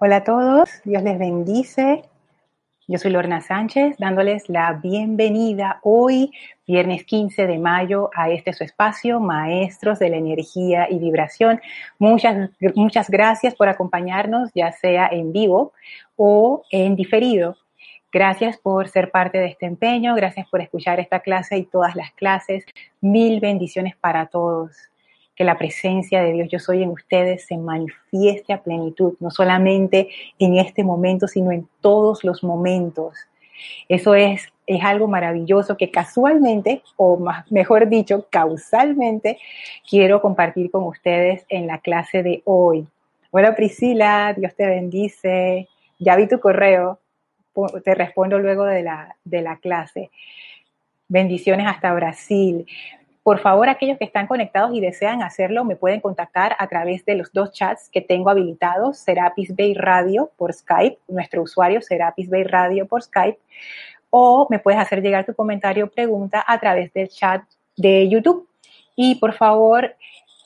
Hola a todos, Dios les bendice. Yo soy Lorna Sánchez, dándoles la bienvenida hoy, viernes 15 de mayo, a este su espacio, Maestros de la Energía y Vibración. Muchas, muchas gracias por acompañarnos, ya sea en vivo o en diferido. Gracias por ser parte de este empeño, gracias por escuchar esta clase y todas las clases. Mil bendiciones para todos que la presencia de Dios yo soy en ustedes se manifieste a plenitud, no solamente en este momento, sino en todos los momentos. Eso es, es algo maravilloso que casualmente, o más, mejor dicho, causalmente, quiero compartir con ustedes en la clase de hoy. Hola Priscila, Dios te bendice. Ya vi tu correo, te respondo luego de la, de la clase. Bendiciones hasta Brasil. Por favor, aquellos que están conectados y desean hacerlo, me pueden contactar a través de los dos chats que tengo habilitados, Serapis Bay Radio por Skype, nuestro usuario Serapis Bay Radio por Skype, o me puedes hacer llegar tu comentario o pregunta a través del chat de YouTube. Y por favor,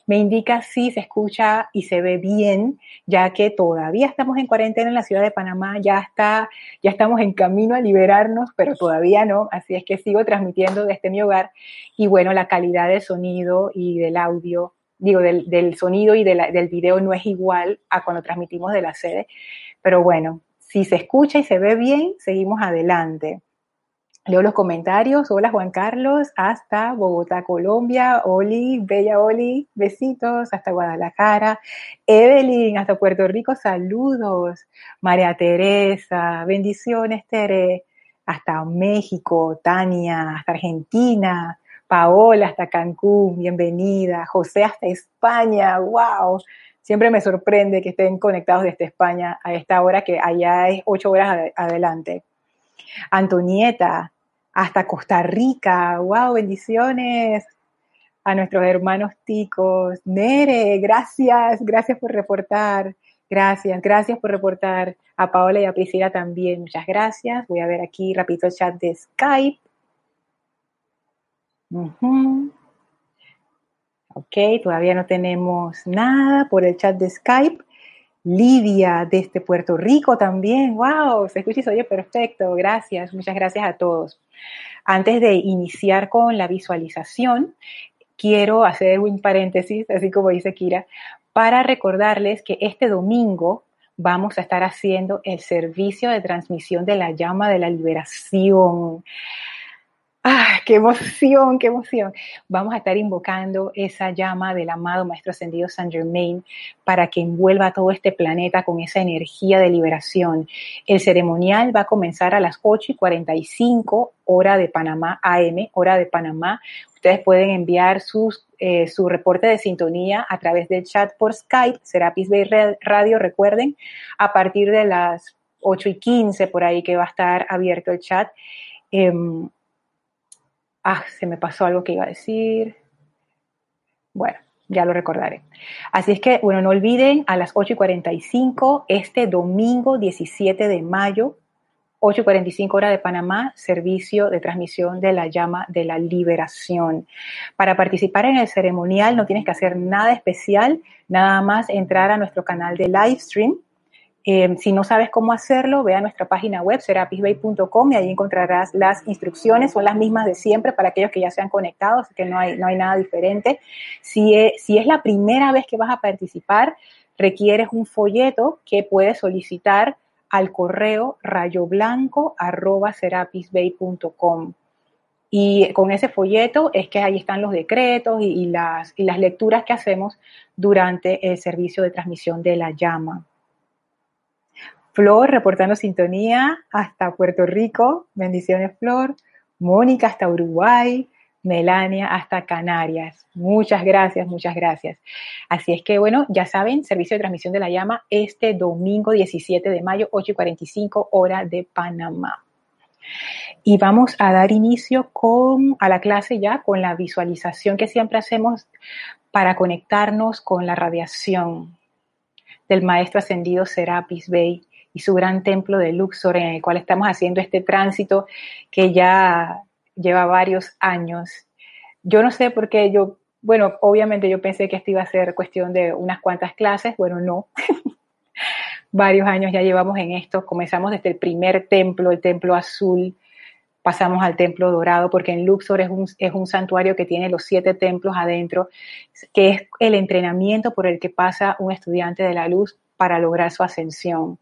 me indica si se escucha y se ve bien, ya que todavía estamos en cuarentena en la ciudad de Panamá, ya está, ya estamos en camino a liberarnos, pero todavía no, así es que sigo transmitiendo desde mi hogar y bueno, la calidad del sonido y del audio, digo, del, sonido y del video no es igual a cuando transmitimos de la sede, pero bueno, si se escucha y se ve bien, seguimos adelante. Leo los comentarios. Hola Juan Carlos, hasta Bogotá, Colombia. Oli, bella Oli, besitos, hasta Guadalajara. Evelyn, hasta Puerto Rico, saludos. María Teresa, bendiciones Tere. Hasta México, Tania, hasta Argentina. Paola, hasta Cancún, bienvenida. José, hasta España, wow. Siempre me sorprende que estén conectados desde España a esta hora, que allá es ocho horas adelante. Antonieta, hasta Costa Rica. ¡Wow! Bendiciones a nuestros hermanos ticos. Nere, gracias, gracias por reportar. Gracias, gracias por reportar. A Paola y a Priscila también, muchas gracias. Voy a ver aquí rapidito el chat de Skype. Ok, todavía no tenemos nada por el chat de Skype. Lidia desde Puerto Rico también. ¡Wow! Se escucha y se oye perfecto. Gracias. Muchas gracias a todos. Antes de iniciar con la visualización, quiero hacer un paréntesis, así como dice Kira, para recordarles que este domingo vamos a estar haciendo el servicio de transmisión de la llama de la liberación. ¡Ah, qué emoción, qué emoción! Vamos a estar invocando esa llama del amado Maestro Ascendido Saint Germain para que envuelva todo este planeta con esa energía de liberación. El ceremonial va a comenzar a las 8 y 45 hora de Panamá, AM, hora de Panamá. Ustedes pueden enviar sus, eh, su reporte de sintonía a través del chat por Skype, Serapis Bay Radio, recuerden, a partir de las 8 y 15 por ahí que va a estar abierto el chat. Em, Ah, se me pasó algo que iba a decir. Bueno, ya lo recordaré. Así es que, bueno, no olviden a las 8 y 45, este domingo 17 de mayo, 8 y 45 hora de Panamá, servicio de transmisión de la llama de la liberación. Para participar en el ceremonial no tienes que hacer nada especial, nada más entrar a nuestro canal de live stream Em, si no sabes cómo hacerlo, ve a nuestra página web, serapisbay.com, y ahí encontrarás las instrucciones, son las mismas de siempre para aquellos que ya se han conectado, así que no hay, no hay nada diferente. Si es, si es la primera vez que vas a participar, requieres un folleto que puedes solicitar al correo rayoblanco.serapisbay.com. Y con ese folleto es que ahí están los decretos y, las, y las lecturas que hacemos durante el servicio de transmisión de la llama. Flor reportando sintonía hasta Puerto Rico. Bendiciones, Flor. Mónica hasta Uruguay. Melania hasta Canarias. Muchas gracias, muchas gracias. Así es que, bueno, ya saben, servicio de transmisión de la llama este domingo 17 de mayo, 8 y 45 hora de Panamá. Y vamos a dar inicio a la clase ya con la visualización que siempre hacemos para conectarnos con la radiación del maestro ascendido Serapis Bey y su gran templo de Luxor en el cual estamos haciendo este tránsito que ya lleva varios años. Yo no sé por qué yo, bueno, obviamente yo pensé que esto iba a ser cuestión de unas cuantas clases, bueno, no. varios años ya llevamos en esto. Comenzamos desde el primer templo, el templo azul, pasamos al templo dorado, porque en Luxor es un, es un santuario que tiene los siete templos adentro, que es el entrenamiento por el que pasa un estudiante de la luz para lograr su ascensión.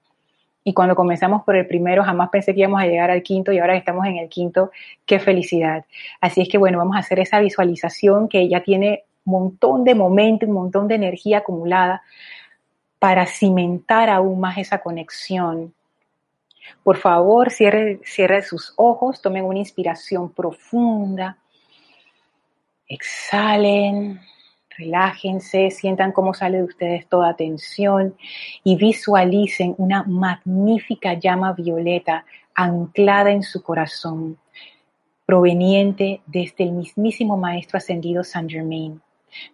Y cuando comenzamos por el primero, jamás pensé que íbamos a llegar al quinto y ahora que estamos en el quinto, qué felicidad. Así es que bueno, vamos a hacer esa visualización que ya tiene un montón de momento, un montón de energía acumulada para cimentar aún más esa conexión. Por favor, cierre, cierre sus ojos, tomen una inspiración profunda, exhalen, relájense, sientan cómo sale de ustedes toda tensión y visualicen una magnífica llama violeta anclada en su corazón, proveniente desde el mismísimo Maestro Ascendido Saint Germain.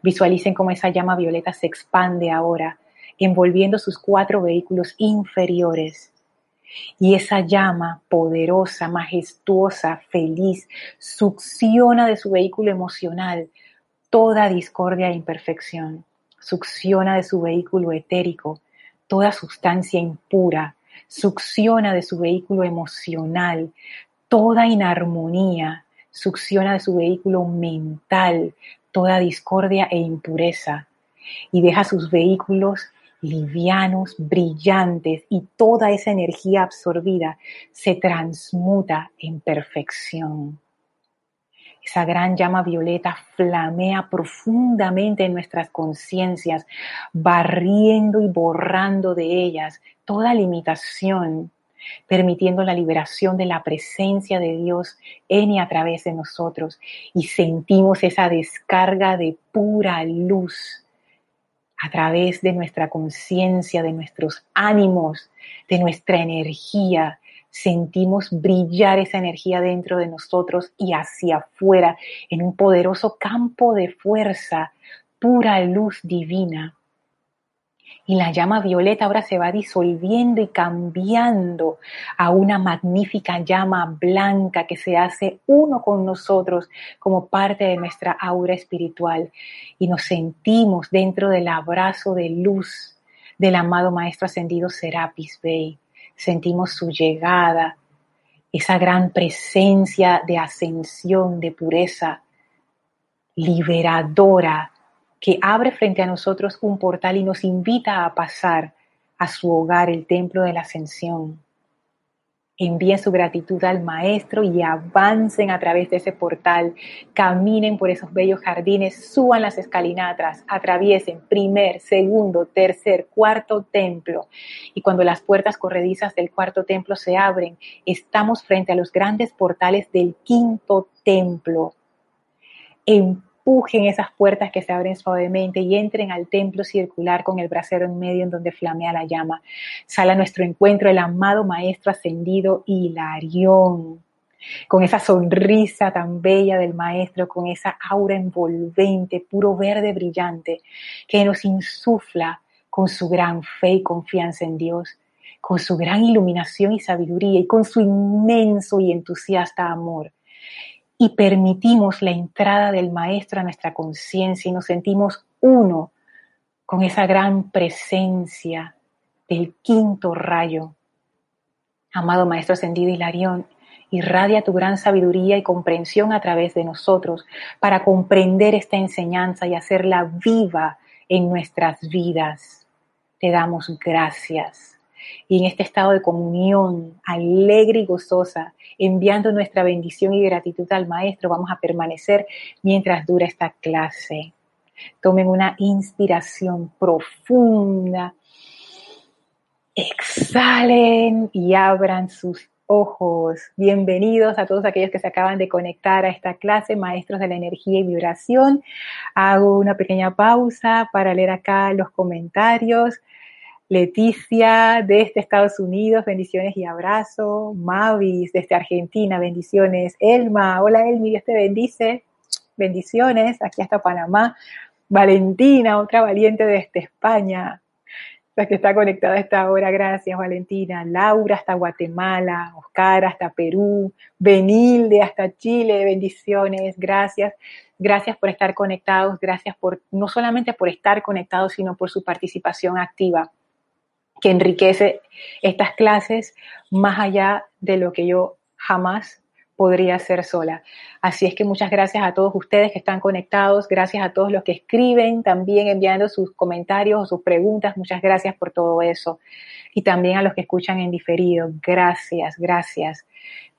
Visualicen cómo esa llama violeta se expande ahora envolviendo sus cuatro vehículos inferiores. Y esa llama poderosa, majestuosa, feliz, succiona de su vehículo emocional toda discordia e imperfección. Succiona de su vehículo etérico toda sustancia impura. Succiona de su vehículo emocional toda inarmonía. Succiona de su vehículo mental toda discordia e impureza. Y deja sus vehículos livianos, brillantes y toda esa energía absorbida se transmuta en perfección. Esa gran llama violeta flamea profundamente en nuestras conciencias, barriendo y borrando de ellas toda limitación, permitiendo la liberación de la presencia de Dios en y a través de nosotros. Y sentimos esa descarga de pura luz a través de nuestra conciencia, de nuestros ánimos, de nuestra energía, sentimos brillar esa energía dentro de nosotros y hacia afuera en un poderoso campo de fuerza, pura luz divina y la llama violeta ahora se va disolviendo y cambiando a una magnífica llama blanca que se hace uno con nosotros como parte de nuestra aura espiritual y nos sentimos dentro del abrazo de luz del amado Maestro Ascendido Serapis Bey. Sentimos su llegada, esa gran presencia de ascensión, de pureza, liberadora, que abre frente a nosotros un portal y nos invita a pasar a su hogar, el templo de la ascensión. Envíen su gratitud al Maestro y avancen a través de ese portal, caminen por esos bellos jardines, suban las escalinatas, atraviesen primer, segundo, tercer, cuarto templo. Y cuando las puertas corredizas del cuarto templo se abren, estamos frente a los grandes portales del quinto templo. En empujen esas puertas que se abren suavemente y entren al templo circular con el brasero en medio en donde flamea la llama. Sale a nuestro encuentro el amado Maestro ascendido Hilarión, con esa sonrisa tan bella del Maestro, con esa aura envolvente, puro verde brillante, que nos insufla con su gran fe y confianza en Dios, con su gran iluminación y sabiduría y con su inmenso y entusiasta amor y permitimos la entrada del Maestro a nuestra conciencia y nos sentimos uno con esa gran presencia del quinto rayo. Amado Maestro Ascendido Hilarión, irradia tu gran sabiduría y comprensión a través de nosotros para comprender esta enseñanza y hacerla viva en nuestras vidas. Te damos gracias y en este estado de comunión alegre y gozosa, enviando nuestra bendición y gratitud al Maestro, vamos a permanecer mientras dura esta clase. Tomen una inspiración profunda, exhalen y abran sus ojos. Bienvenidos a todos aquellos que se acaban de conectar a esta clase, Maestros de la Energía y Vibración. Hago una pequeña pausa para leer acá los comentarios. Leticia desde Estados Unidos, bendiciones y abrazo. Mavis desde Argentina, bendiciones. Elma, hola Elmi, Dios te bendice. Bendiciones, aquí hasta Panamá. Valentina, otra valiente desde España, la que está conectada a esta hora, gracias Valentina. Laura hasta Guatemala, Oscar hasta Perú, Benilde hasta Chile, bendiciones, gracias. Gracias por estar conectados, gracias por no solamente por estar conectados, sino por su participación activa que enriquece estas clases más allá de lo que yo jamás podría hacer sola. Así es que muchas gracias a todos ustedes que están conectados, gracias a todos los que escriben, también enviando sus comentarios o sus preguntas, muchas gracias por todo eso. Y también a los que escuchan en diferido, gracias, gracias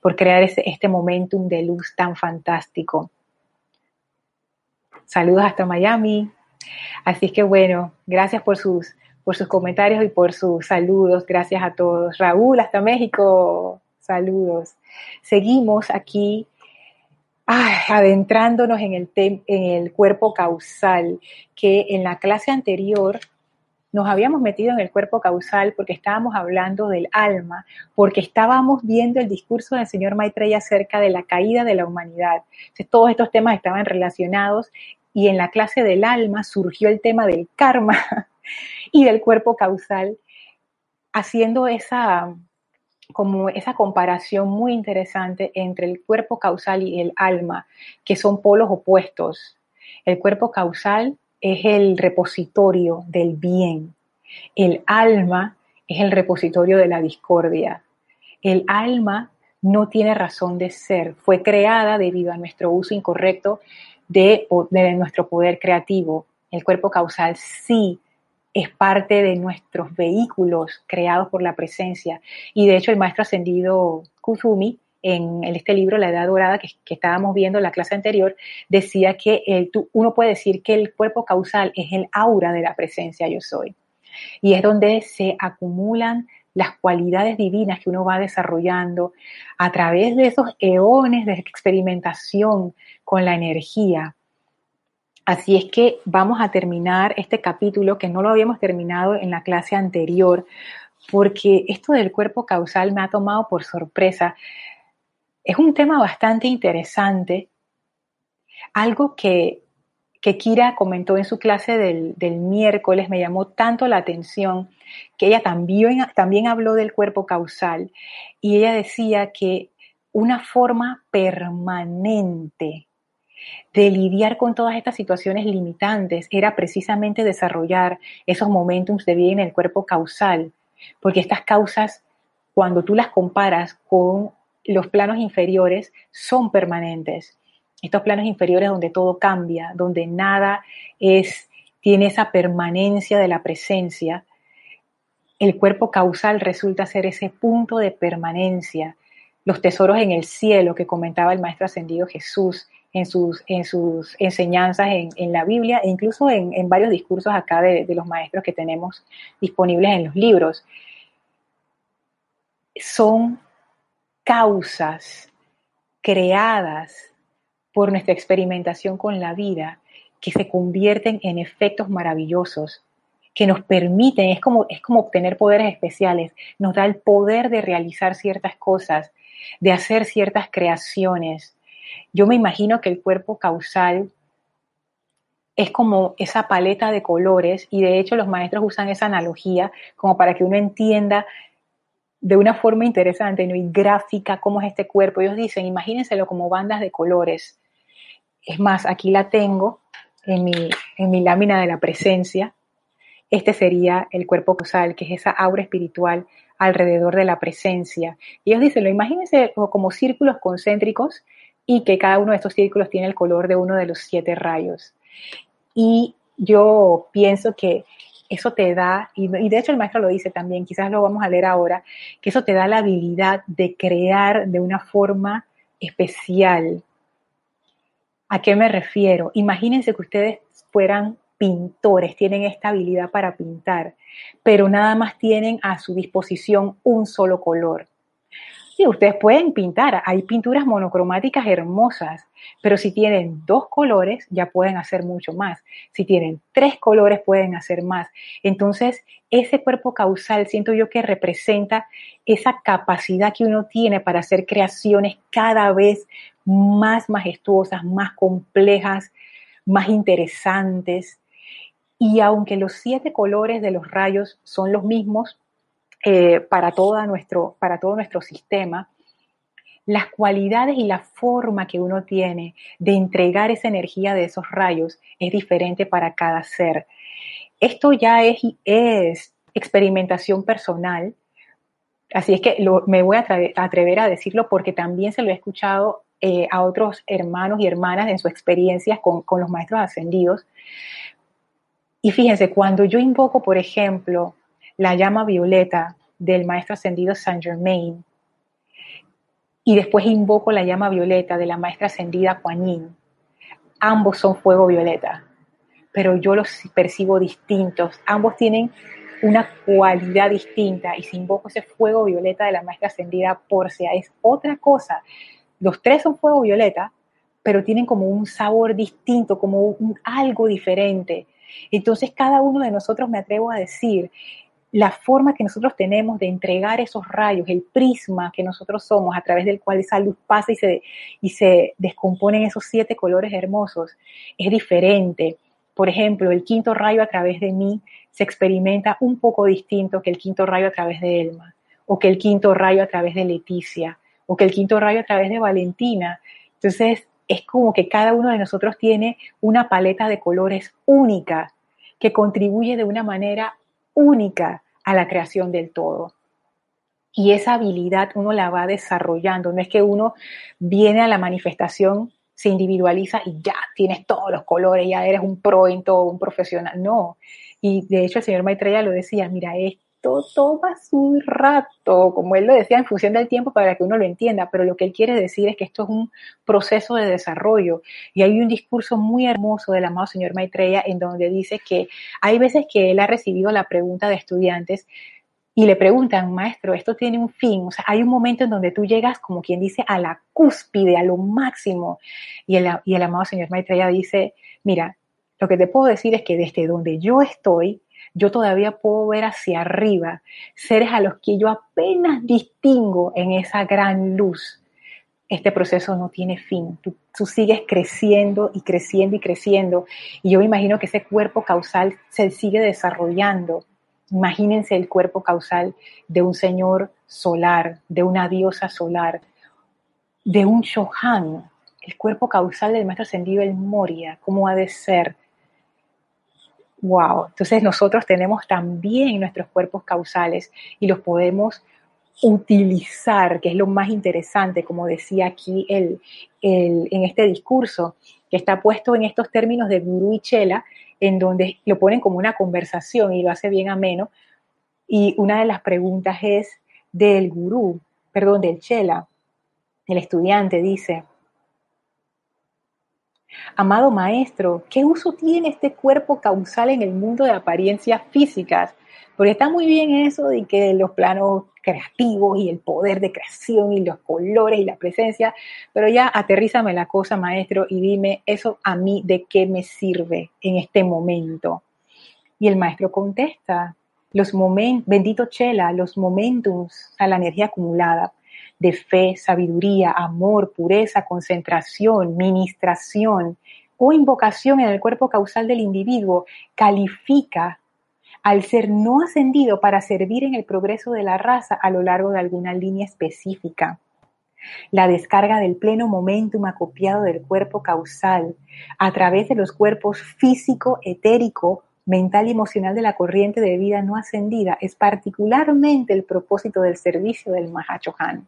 por crear este, este momentum de luz tan fantástico. Saludos hasta Miami. Así es que bueno, gracias por sus, por sus comentarios y por sus saludos. Gracias a todos. Raúl, hasta México. Saludos. Seguimos aquí adentrándonos en el, en el cuerpo causal, que en la clase anterior nos habíamos metido en el cuerpo causal porque estábamos hablando del alma, porque estábamos viendo el discurso del señor Maitreya acerca de la caída de la humanidad. Entonces, todos estos temas estaban relacionados y en la clase del alma surgió el tema del karma y del cuerpo causal, haciendo esa, como esa comparación muy interesante entre el cuerpo causal y el alma, que son polos opuestos. El cuerpo causal es el repositorio del bien. El alma es el repositorio de la discordia. El alma no tiene razón de ser, fue creada debido a nuestro uso incorrecto de, nuestro poder creativo. El cuerpo causal sí es parte de nuestros vehículos creados por la presencia. Y de hecho el maestro ascendido Kuzumi, en este libro, La Edad Dorada, que, estábamos viendo en la clase anterior, decía que el, uno puede decir que el cuerpo causal es el aura de la presencia yo soy. Y es donde se acumulan las cualidades divinas que uno va desarrollando a través de esos eones de experimentación con la energía, Así es que vamos a terminar este capítulo que no lo habíamos terminado en la clase anterior, porque esto del cuerpo causal me ha tomado por sorpresa. Es un tema bastante interesante, algo que, que Kira comentó en su clase del, del, miércoles, me llamó tanto la atención, que ella también, también habló del cuerpo causal y ella decía que una forma permanente de lidiar con todas estas situaciones limitantes era precisamente desarrollar esos momentos de vida en el cuerpo causal, porque estas causas, cuando tú las comparas con los planos inferiores, son permanentes. Estos planos inferiores donde todo cambia, donde nada es, tiene esa permanencia de la presencia, el cuerpo causal resulta ser ese punto de permanencia. Los tesoros en el cielo que comentaba el Maestro Ascendido Jesús, en sus, en sus enseñanzas en, la Biblia e incluso en, varios discursos acá de, los maestros que tenemos disponibles en los libros. Son causas creadas por nuestra experimentación con la vida que se convierten en efectos maravillosos que nos permiten, es como, es como obtener poderes especiales, nos da el poder de realizar ciertas cosas, de hacer ciertas creaciones, yo me imagino que el cuerpo causal es como esa paleta de colores y de hecho los maestros usan esa analogía como para que uno entienda de una forma interesante y gráfica cómo es este cuerpo. Ellos dicen, imagínenselo como bandas de colores. Es más, aquí la tengo en mi, en mi lámina de la presencia. Este sería el cuerpo causal, que es esa aura espiritual alrededor de la presencia. Y ellos dicen, lo imagínense como círculos concéntricos y que cada uno de estos círculos tiene el color de uno de los siete rayos. Y yo pienso que eso te da, y, de hecho el maestro lo dice también, quizás lo vamos a leer ahora, que eso te da la habilidad de crear de una forma especial. ¿A qué me refiero? Imagínense que ustedes fueran pintores, tienen esta habilidad para pintar, pero nada más tienen a su disposición un solo color. Sí, ustedes pueden pintar, hay pinturas monocromáticas hermosas, pero si tienen dos colores ya pueden hacer mucho más. Si tienen tres colores pueden hacer más. Entonces, ese cuerpo causal siento yo que representa esa capacidad que uno tiene para hacer creaciones cada vez más majestuosas, más complejas, más interesantes. Y aunque los siete colores de los rayos son los mismos, eh, para, nuestro, para todo nuestro sistema, las cualidades y la forma que uno tiene de entregar esa energía de esos rayos es diferente para cada ser. Esto ya es, es experimentación personal. Así es que me voy a atrever a decirlo porque también se lo he escuchado eh, a otros hermanos y hermanas en sus experiencias con, con los maestros ascendidos. Y fíjense, cuando yo invoco, por ejemplo, la llama violeta del maestro ascendido Saint Germain, y después invoco la llama violeta de la maestra ascendida Kuan ambos son fuego violeta, pero yo los percibo distintos. Ambos tienen una cualidad distinta y si invoco ese fuego violeta de la maestra ascendida Porcia es otra cosa. Los tres son fuego violeta, pero tienen como un sabor distinto, como algo diferente. Entonces cada uno de nosotros, me atrevo a decir, la forma que nosotros tenemos de entregar esos rayos, el prisma que nosotros somos, a través del cual esa luz pasa y se, y se descomponen esos siete colores hermosos, es diferente. Por ejemplo, el quinto rayo a través de mí se experimenta un poco distinto que el quinto rayo a través de Elma, o que el quinto rayo a través de Leticia, o que el quinto rayo a través de Valentina. Entonces, es como que cada uno de nosotros tiene una paleta de colores única que contribuye de una manera única a la creación del todo. Y esa habilidad uno la va desarrollando, no es que uno viene a la manifestación, se individualiza y ya tienes todos los colores, ya eres un pro en todo, un profesional, no. Y de hecho el señor Maitreya lo decía, mira, es todo toma su rato, como él lo decía, en función del tiempo para que uno lo entienda, pero lo que él quiere decir es que esto es un proceso de desarrollo. Y hay un discurso muy hermoso del amado señor Maitreya en donde dice que hay veces que él ha recibido la pregunta de estudiantes y le preguntan, maestro, esto tiene un fin, o sea, hay un momento en donde tú llegas, como quien dice, a la cúspide, a lo máximo. Y el, y el amado señor Maitreya dice, mira, lo que te puedo decir es que desde donde yo estoy, yo todavía puedo ver hacia arriba seres a los que yo apenas distingo en esa gran luz. Este proceso no tiene fin. Tú, sigues creciendo y creciendo y creciendo. Y yo me imagino que ese cuerpo causal se sigue desarrollando. Imagínense el cuerpo causal de un señor solar, de una diosa solar, de un Shohan, el cuerpo causal del maestro ascendido el Moria, cómo ha de ser, Wow, entonces nosotros tenemos también nuestros cuerpos causales y los podemos utilizar, que es lo más interesante, como decía aquí el, en este discurso, que está puesto en estos términos de gurú y chela, en donde lo ponen como una conversación y lo hace bien ameno. Y una de las preguntas es del gurú, perdón, del chela. El estudiante dice, Amado maestro, ¿qué uso tiene este cuerpo causal en el mundo de apariencias físicas? Porque está muy bien eso de que los planos creativos y el poder de creación y los colores y la presencia, pero ya aterrízame la cosa, maestro, y dime eso a mí de qué me sirve en este momento. Y el maestro contesta, los momentos, bendito Chela, los momentos, a la energía acumulada, de fe, sabiduría, amor, pureza, concentración, ministración o invocación en el cuerpo causal del individuo califica al ser no ascendido para servir en el progreso de la raza a lo largo de alguna línea específica. La descarga del pleno momentum acopiado del cuerpo causal a través de los cuerpos físico, etérico, mental y emocional de la corriente de vida no ascendida es particularmente el propósito del servicio del Mahachohan.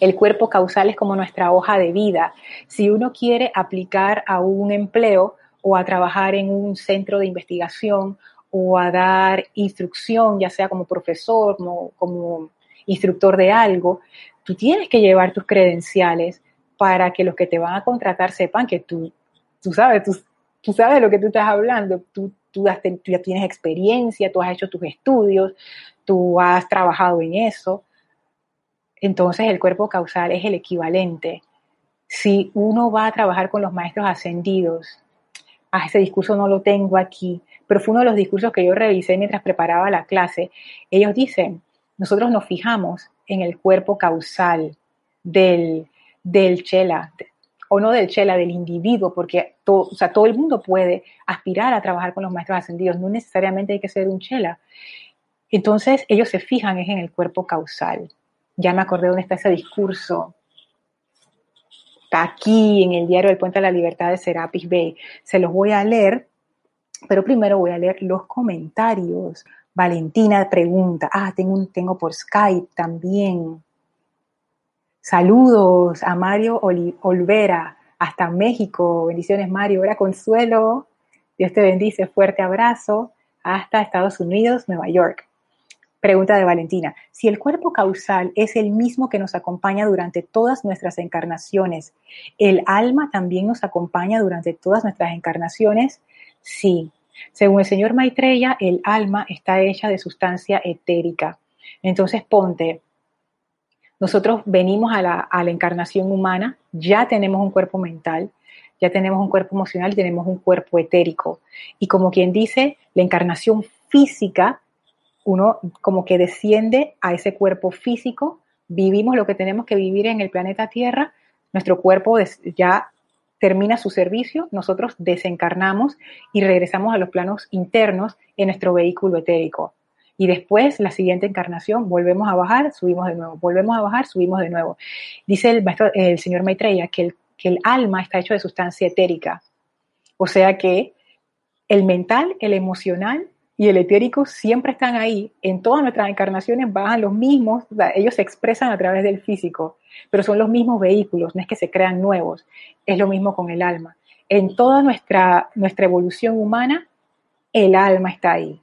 El cuerpo causal es como nuestra hoja de vida. Si uno quiere aplicar a un empleo o a trabajar en un centro de investigación o a dar instrucción, ya sea como profesor, como, como instructor de algo, tú tienes que llevar tus credenciales para que los que te van a contratar sepan que tú, tú sabes, tú, tú sabes lo que tú estás hablando, tú, tú, tú ya tienes experiencia, tú has hecho tus estudios, tú has trabajado en eso entonces el cuerpo causal es el equivalente. Si uno va a trabajar con los maestros ascendidos, ah, ese discurso no lo tengo aquí, pero fue uno de los discursos que yo revisé mientras preparaba la clase. Ellos dicen, nosotros nos fijamos en el cuerpo causal del, del chela, o no del chela, del individuo, porque todo, o sea, todo el mundo puede aspirar a trabajar con los maestros ascendidos, no necesariamente hay que ser un chela. Entonces ellos se fijan es en el cuerpo causal ya me acordé dónde está ese discurso. Está aquí en el diario del Puente de la Libertad de Serapis Bay. Se los voy a leer, pero primero voy a leer los comentarios Valentina pregunta, ah, tengo, un, tengo por Skype también. Saludos a Mario Olvera, hasta México. Bendiciones, Mario. Hola, Consuelo. Dios te bendice. Fuerte abrazo. Hasta Estados Unidos, Nueva York. Pregunta de Valentina. Si el cuerpo causal es el mismo que nos acompaña durante todas nuestras encarnaciones, ¿el alma también nos acompaña durante todas nuestras encarnaciones? Sí. Según el señor Maitreya, el alma está hecha de sustancia etérica. Entonces ponte, nosotros venimos a la, encarnación humana, ya tenemos un cuerpo mental, ya tenemos un cuerpo emocional tenemos un cuerpo etérico. Y como quien dice, la encarnación física, uno como que desciende a ese cuerpo físico, vivimos lo que tenemos que vivir en el planeta Tierra, nuestro cuerpo ya termina su servicio, nosotros desencarnamos y regresamos a los planos internos en nuestro vehículo etérico. Y después la siguiente encarnación volvemos a bajar, subimos de nuevo, volvemos a bajar, subimos de nuevo. Dice el, el señor Maitreya que el, que el alma está hecho de sustancia etérica, o sea que el mental, el emocional y el etérico siempre están ahí. En todas nuestras encarnaciones bajan los mismos, ellos se expresan a través del físico, pero son los mismos vehículos, no es que se crean nuevos. Es lo mismo con el alma. En toda nuestra, nuestra evolución humana, el alma está ahí.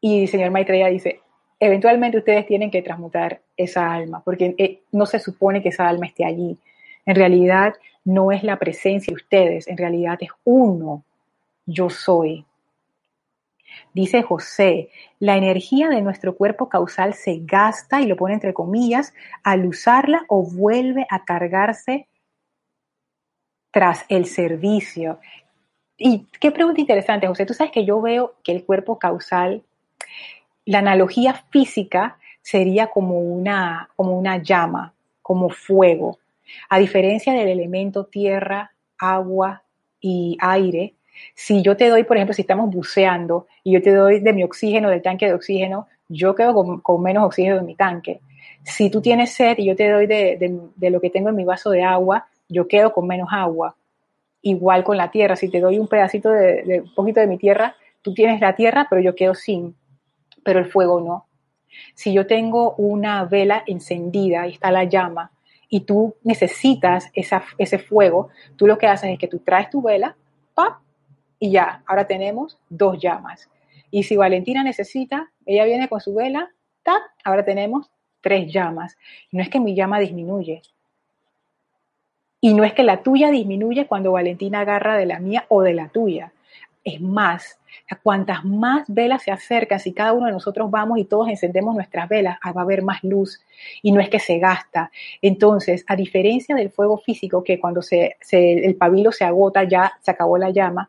Y el señor Maitreya dice, eventualmente ustedes tienen que transmutar esa alma, porque eh, no se supone que esa alma esté allí. En realidad no es la presencia de ustedes, en realidad es uno, yo soy. Dice José, la energía de nuestro cuerpo causal se gasta, y lo pone entre comillas, al usarla o vuelve a cargarse tras el servicio. Y qué pregunta interesante, José. Tú sabes que yo veo que el cuerpo causal la analogía física sería como una, como una llama, como fuego. A diferencia del elemento tierra, agua y aire, si yo te doy, por ejemplo, si estamos buceando y yo te doy de mi oxígeno, del tanque de oxígeno, yo quedo con, menos oxígeno en mi tanque. Si tú tienes sed y yo te doy de, lo que tengo en mi vaso de agua, yo quedo con menos agua. Igual con la tierra, si te doy un pedacito de, un poquito de mi tierra, tú tienes la tierra, pero yo quedo sin pero el fuego no. Si yo tengo una vela encendida y está la llama y tú necesitas ese fuego, tú lo que haces es que tú traes tu vela, ¡pap! Y ya, ahora tenemos dos llamas. Y si Valentina necesita, ella viene con su vela, ¡tap! ahora tenemos tres llamas. no es que mi llama disminuye. Y no es que la tuya disminuye cuando Valentina agarra de la mía o de la tuya es más. Cuantas más velas se acercan, si cada uno de nosotros vamos y todos encendemos nuestras velas, ah, va a haber más luz y no es que se gasta. Entonces, a diferencia del fuego físico, que cuando se, el pabilo se agota ya se acabó la llama,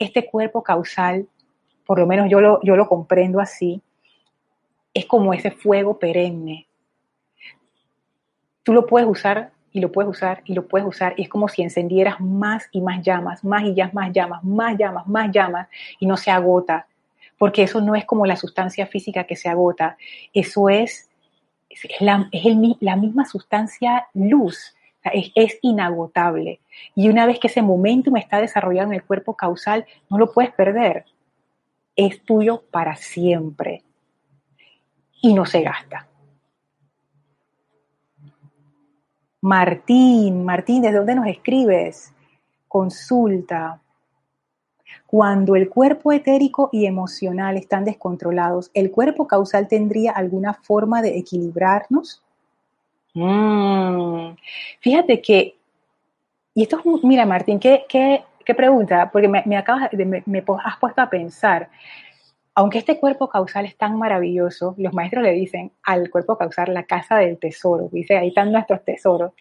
este cuerpo causal, por lo menos yo lo, yo lo comprendo así, es como ese fuego perenne. Tú lo puedes usar y lo puedes usar y lo puedes usar es como si encendieras más y más llamas, más y ya más llamas, más llamas, más llamas y no se agota, porque eso no es como la sustancia física que se agota, eso es, es, la, la, misma sustancia luz, es, inagotable. Y una vez que ese momentum está desarrollado en el cuerpo causal, no lo puedes perder, es tuyo para siempre y no se gasta. Martín, Martín, ¿desde dónde nos escribes? Consulta. Cuando el cuerpo etérico y emocional están descontrolados, ¿el cuerpo causal tendría alguna forma de equilibrarnos? Mm, fíjate que, y esto es, mira Martín, qué, qué, qué pregunta, porque me, acabas de, me, me has puesto a pensar aunque este cuerpo causal es tan maravilloso, los maestros le dicen al cuerpo causal la casa del tesoro, dice, ahí están nuestros tesoros,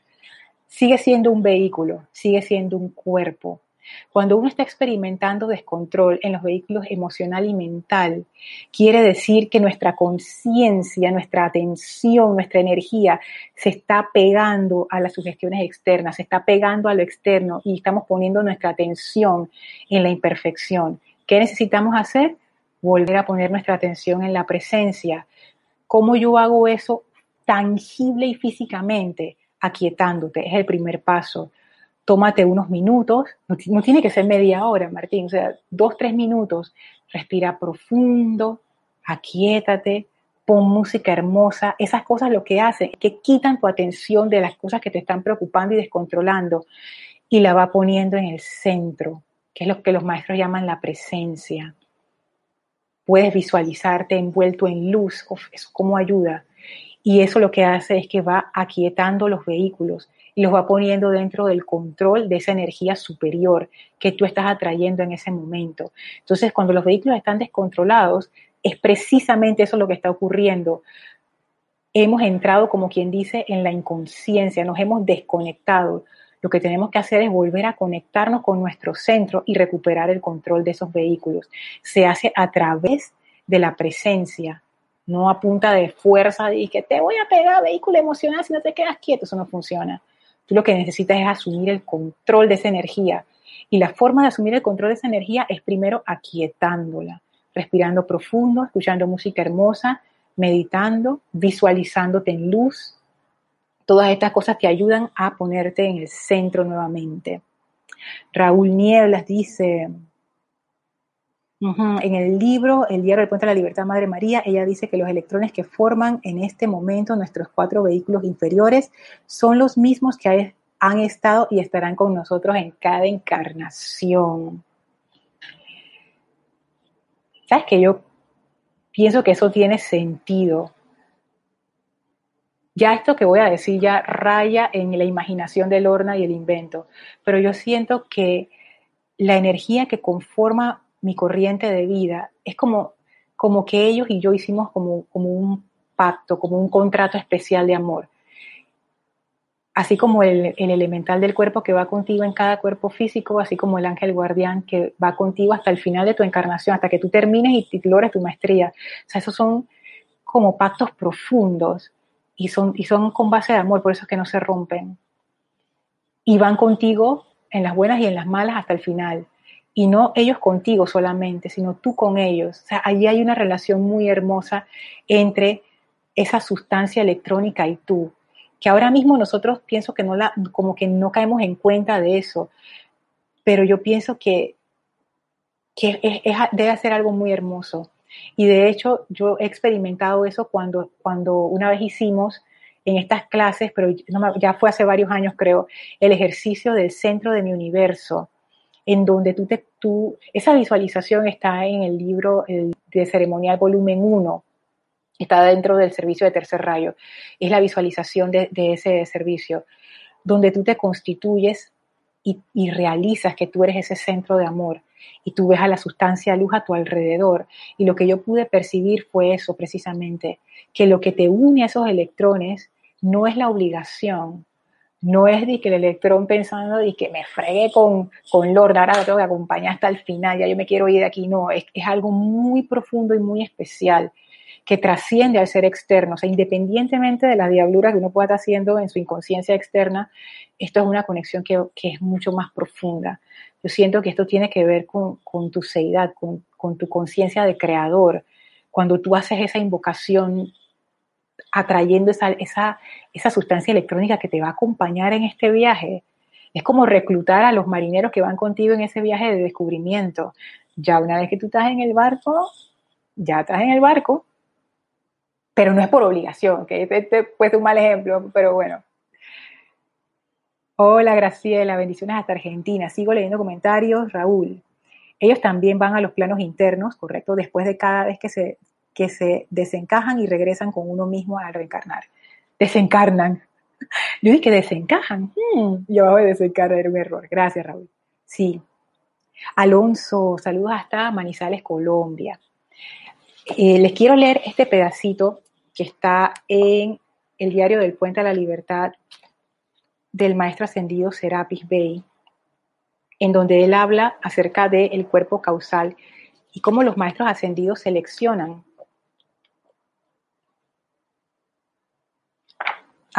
sigue siendo un vehículo, sigue siendo un cuerpo. Cuando uno está experimentando descontrol en los vehículos emocional y mental, quiere decir que nuestra conciencia, nuestra atención, nuestra energía se está pegando a las sugestiones externas, se está pegando a lo externo y estamos poniendo nuestra atención en la imperfección. ¿Qué necesitamos hacer? volver a poner nuestra atención en la presencia. ¿Cómo yo hago eso tangible y físicamente? Aquietándote, es el primer paso. Tómate unos minutos, no, tiene que ser media hora, Martín, o sea, dos, tres minutos, respira profundo, aquietate, pon música hermosa, esas cosas lo que hacen, que quitan tu atención de las cosas que te están preocupando y descontrolando y la va poniendo en el centro, que es lo que los maestros llaman la presencia. Puedes visualizarte envuelto en luz, eso como ayuda. Y eso lo que hace es que va aquietando los vehículos los va poniendo dentro del control de esa energía superior que tú estás atrayendo en ese momento. Entonces, cuando los vehículos están descontrolados, es precisamente eso lo que está ocurriendo. Hemos entrado, como quien dice, en la inconsciencia, nos hemos desconectado. Lo que tenemos que hacer es volver a conectarnos con nuestro centro y recuperar el control de esos vehículos. Se hace a través de la presencia, no a punta de fuerza y que te voy a pegar vehículo emocional si no te quedas quieto, eso no funciona. Tú lo que necesitas es asumir el control de esa energía. Y la forma de asumir el control de esa energía es primero aquietándola, respirando profundo, escuchando música hermosa, meditando, visualizándote en luz. Todas estas cosas te ayudan a ponerte en el centro nuevamente. Raúl Nieblas dice, en el libro El diario del puente de la libertad, Madre María, ella dice que los electrones que forman en este momento nuestros cuatro vehículos inferiores son los mismos que han estado y estarán con nosotros en cada encarnación. ¿Sabes que Yo pienso que eso tiene sentido. Ya esto que voy a decir ya raya en la imaginación del Lorna y el invento, pero yo siento que la energía que conforma mi corriente de vida. Es como, como que ellos y yo hicimos como, como un pacto, como un contrato especial de amor. Así como el, el, elemental del cuerpo que va contigo en cada cuerpo físico, así como el ángel guardián que va contigo hasta el final de tu encarnación, hasta que tú termines y logres tu maestría. O sea, esos son como pactos profundos y son, y son con base de amor, por eso es que no se rompen. Y van contigo en las buenas y en las malas hasta el final y no ellos contigo solamente, sino tú con ellos. O sea, allí hay una relación muy hermosa entre esa sustancia electrónica y tú, que ahora mismo nosotros pienso que no la, como que no caemos en cuenta de eso, pero yo pienso que, que debe ser algo muy hermoso. Y de hecho, yo he experimentado eso cuando, cuando una vez hicimos en estas clases, pero ya fue hace varios años creo, el ejercicio del centro de mi universo en donde tú, te, tú esa visualización está en el libro de ceremonial volumen 1, está dentro del servicio de tercer rayo, es la visualización de, ese servicio, donde tú te constituyes y, y, realizas que tú eres ese centro de amor y tú ves a la sustancia luz a tu alrededor. Y lo que yo pude percibir fue eso precisamente, que lo que te une a esos electrones no es la obligación, no es de que el electrón pensando de que me fregue con, con Lord, ahora tengo que acompañar hasta el final, ya yo me quiero ir de aquí. No, es, es algo muy profundo y muy especial que trasciende al ser externo. O sea, independientemente de las diabluras que uno pueda estar haciendo en su inconsciencia externa, esto es una conexión que, que es mucho más profunda. Yo siento que esto tiene que ver con, con tu seidad, con, con tu conciencia de creador. Cuando tú haces esa invocación atrayendo esa, esa, esa sustancia electrónica que te va a acompañar en este viaje. Es como reclutar a los marineros que van contigo en ese viaje de descubrimiento. Ya una vez que tú estás en el barco, ya estás en el barco, pero no es por obligación, que este, este puede ser un mal ejemplo, pero bueno. Hola Graciela, bendiciones hasta Argentina. Sigo leyendo comentarios. Raúl, ellos también van a los planos internos, ¿correcto? Después de cada vez que se que se desencajan y regresan con uno mismo al reencarnar. Desencarnan. Yo dije que desencajan. Hmm, yo voy a desencarnar, un error. Gracias, Raúl. Sí. Alonso, saludos hasta Manizales, Colombia. Eh, les quiero leer este pedacito que está en el diario del Puente a la Libertad del maestro ascendido Serapis Bey, en donde él habla acerca del cuerpo causal y cómo los maestros ascendidos seleccionan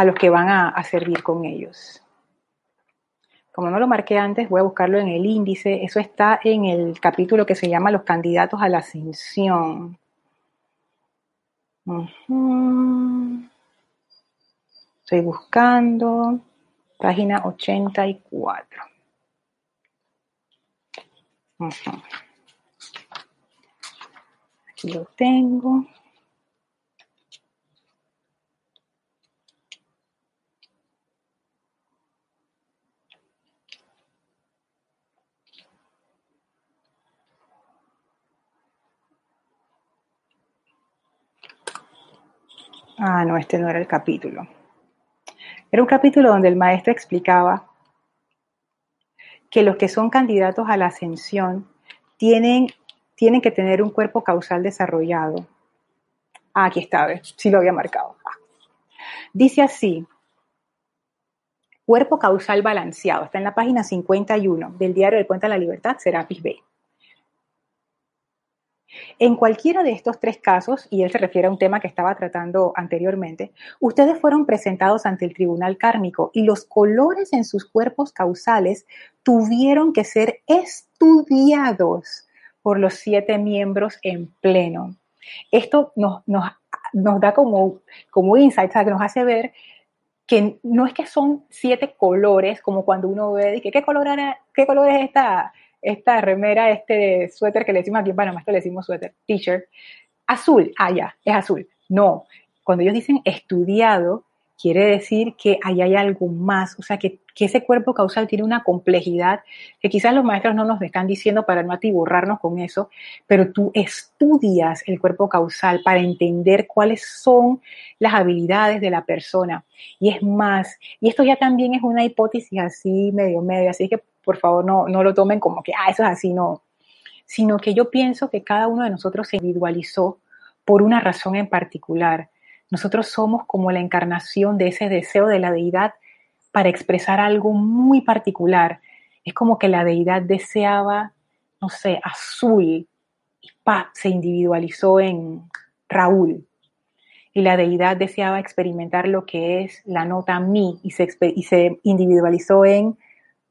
a los que van a, servir con ellos. Como no lo marqué antes, voy a buscarlo en el índice. Eso está en el capítulo que se llama Los candidatos a la ascensión. Estoy buscando. Página 84. Aquí lo tengo. Ah, no, este no era el capítulo. Era un capítulo donde el maestro explicaba que los que son candidatos a la ascensión tienen, tienen que tener un cuerpo causal desarrollado. Ah, aquí está, ¿ves? sí lo había marcado. Ah. Dice así, cuerpo causal balanceado, está en la página 51 del diario del Puente de la Libertad, Serapis B. En cualquiera de estos tres casos, y él se refiere a un tema que estaba tratando anteriormente, ustedes fueron presentados ante el tribunal kármico y los colores en sus cuerpos causales tuvieron que ser estudiados por los siete miembros en pleno. Esto nos, da como, como insight, que nos hace ver que no es que son siete colores, como cuando uno ve, ¿qué color, qué color es esta, esta remera, este suéter que le decimos aquí en Panamá, esto le decimos suéter, t-shirt, azul, ah, ya, es azul. No, cuando ellos dicen estudiado, quiere decir que ahí hay algo más, o sea, que, ese cuerpo causal tiene una complejidad que quizás los maestros no nos están diciendo para no atiborrarnos con eso, pero tú estudias el cuerpo causal para entender cuáles son las habilidades de la persona. Y es más, y esto ya también es una hipótesis así medio medio, así que por favor no, no lo tomen como que, ah, eso es así, no, sino que yo pienso que cada uno de nosotros se individualizó por una razón en particular nosotros somos como la encarnación de ese deseo de la deidad para expresar algo muy particular. Es como que la deidad deseaba, no sé, azul y pa, se individualizó en Raúl. Y la deidad deseaba experimentar lo que es la nota mi y se, y se individualizó en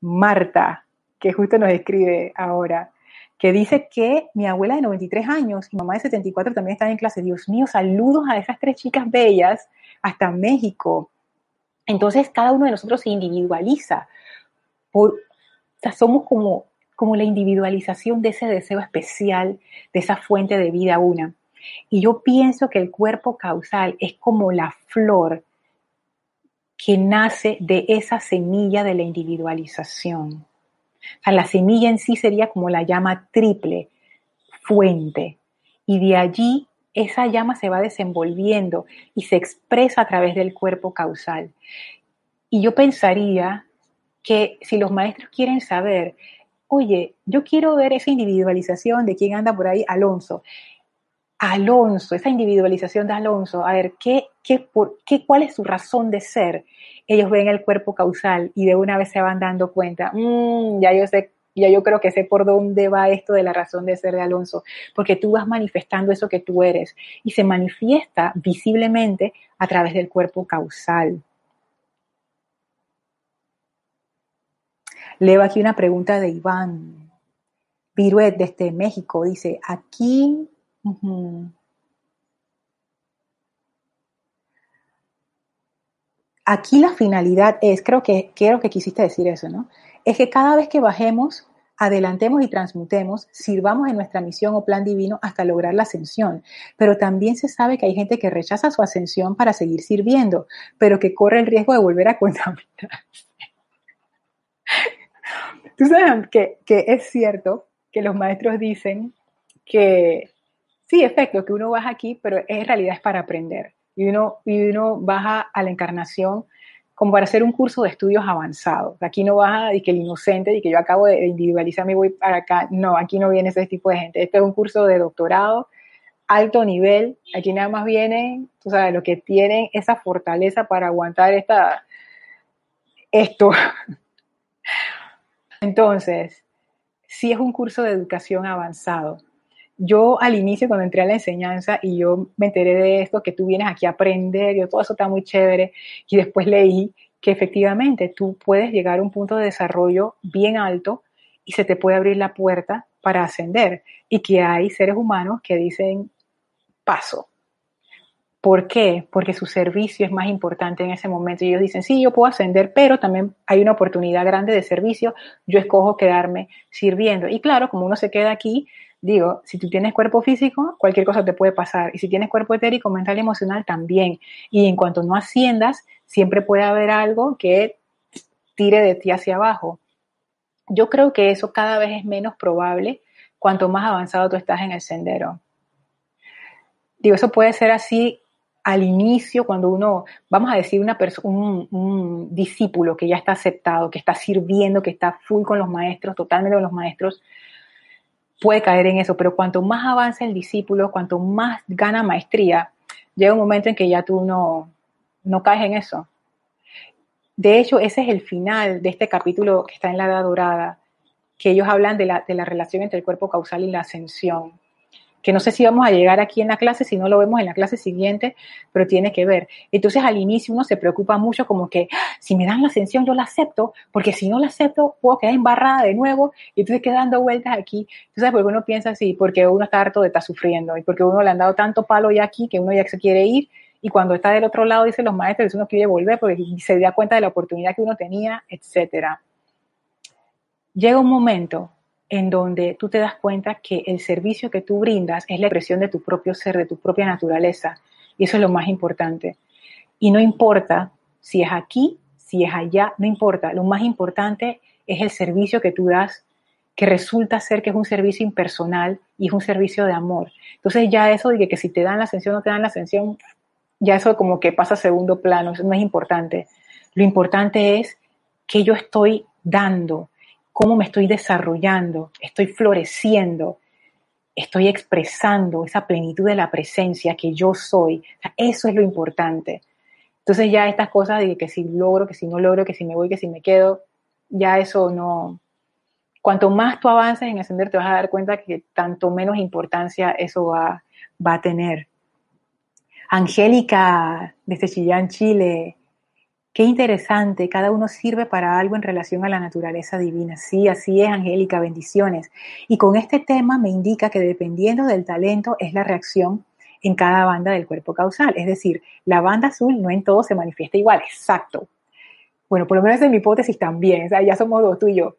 Marta, que justo nos escribe ahora que dice que mi abuela de 93 años y mamá de 74 también están en clase. Dios mío, saludos a esas tres chicas bellas hasta México. Entonces cada uno de nosotros se individualiza. Por, o sea, somos como, como la individualización de ese deseo especial, de esa fuente de vida una. Y yo pienso que el cuerpo causal es como la flor que nace de esa semilla de la individualización la semilla en sí sería como la llama triple, fuente. Y de allí esa llama se va desenvolviendo y se expresa a través del cuerpo causal. Y yo pensaría que si los maestros quieren saber, oye, yo quiero ver esa individualización de quién anda por ahí, Alonso. Alonso, esa individualización de Alonso, a ver, ¿qué, qué, por, qué, ¿cuál es su razón de ser? ellos ven el cuerpo causal y de una vez se van dando cuenta, mm, ya yo sé, ya yo creo que sé por dónde va esto de la razón de ser de Alonso, porque tú vas manifestando eso que tú eres y se manifiesta visiblemente a través del cuerpo causal. Leo aquí una pregunta de Iván Viruet desde México. Dice, aquí... aquí la finalidad es, creo que, quiero que quisiste decir eso, ¿no? Es que cada vez que bajemos, adelantemos y transmutemos, sirvamos en nuestra misión o plan divino hasta lograr la ascensión. Pero también se sabe que hay gente que rechaza su ascensión para seguir sirviendo, pero que corre el riesgo de volver a contaminarse. Tú sabes que, que es cierto que los maestros dicen que sí, efecto, que uno baja aquí, pero en realidad es para aprender y uno, y uno baja a la encarnación como para hacer un curso de estudios avanzados. Aquí no baja y que el inocente y que yo acabo de individualizarme y voy para acá. No, aquí no viene ese tipo de gente. Este es un curso de doctorado, alto nivel. Aquí nada más vienen, tú sabes, los que tienen esa fortaleza para aguantar esta, esto. Entonces, sí es un curso de educación avanzado yo al inicio cuando entré a la enseñanza y yo me enteré de esto, que tú vienes aquí a aprender, yo todo eso está muy chévere, y después leí que efectivamente tú puedes llegar a un punto de desarrollo bien alto y se te puede abrir la puerta para ascender y que hay seres humanos que dicen paso. ¿Por qué? Porque su servicio es más importante en ese momento. Y ellos dicen, sí, yo puedo ascender, pero también hay una oportunidad grande de servicio. Yo escojo quedarme sirviendo. Y claro, como uno se queda aquí, digo, si tú tienes cuerpo físico, cualquier cosa te puede pasar. Y si tienes cuerpo etérico, mental y emocional, también. Y en cuanto no asciendas, siempre puede haber algo que tire de ti hacia abajo. Yo creo que eso cada vez es menos probable cuanto más avanzado tú estás en el sendero. Digo, eso puede ser así al inicio, cuando uno, vamos a decir, una un, un discípulo que ya está aceptado, que está sirviendo, que está full con los maestros, totalmente con los maestros, puede caer en eso, pero cuanto más avanza el discípulo, cuanto más gana maestría, llega un momento en que ya tú no, no caes en eso. De hecho, ese es el final de este capítulo que está en la Edad Dorada, que ellos hablan de la, de la relación entre el cuerpo causal y la ascensión que no sé si vamos a llegar aquí en la clase, si no lo vemos en la clase siguiente, pero tiene que ver. Entonces al inicio uno se preocupa mucho como que, ah, si me dan la ascensión yo la acepto, porque si no la acepto puedo quedar embarrada de nuevo y entonces queda dando vueltas aquí. Entonces porque uno piensa así, porque uno está harto de estar sufriendo y porque uno le han dado tanto palo ya aquí que uno ya se quiere ir y cuando está del otro lado, dicen los maestros, uno quiere volver porque se da cuenta de la oportunidad que uno tenía, etcétera. Llega un momento en donde tú te das cuenta que el servicio que tú brindas es la expresión de tu propio ser, de tu propia naturaleza. Y eso es lo más importante. Y no importa si es aquí, si es allá, no importa. Lo más importante es el servicio que tú das, que resulta ser que es un servicio impersonal y es un servicio de amor. Entonces ya eso de que, si te dan la ascensión o no te dan la ascensión, ya eso como que pasa a segundo plano, eso no es importante. Lo importante es que yo estoy dando, cómo me estoy desarrollando, estoy floreciendo, estoy expresando esa plenitud de la presencia que yo soy. eso es lo importante. Entonces ya estas cosas de que si logro, que si no logro, que si me voy, que si me quedo, ya eso no... Cuanto más tú avances en ascender, te vas a dar cuenta que tanto menos importancia eso va, va a tener. Angélica, desde Chillán, Chile, Qué interesante, cada uno sirve para algo en relación a la naturaleza divina. Sí, así es, Angélica, bendiciones. Y con este tema me indica que dependiendo del talento es la reacción en cada banda del cuerpo causal. Es decir, la banda azul no en todo se manifiesta igual, exacto. Bueno, por lo menos en mi hipótesis también, ya somos dos, tú y yo.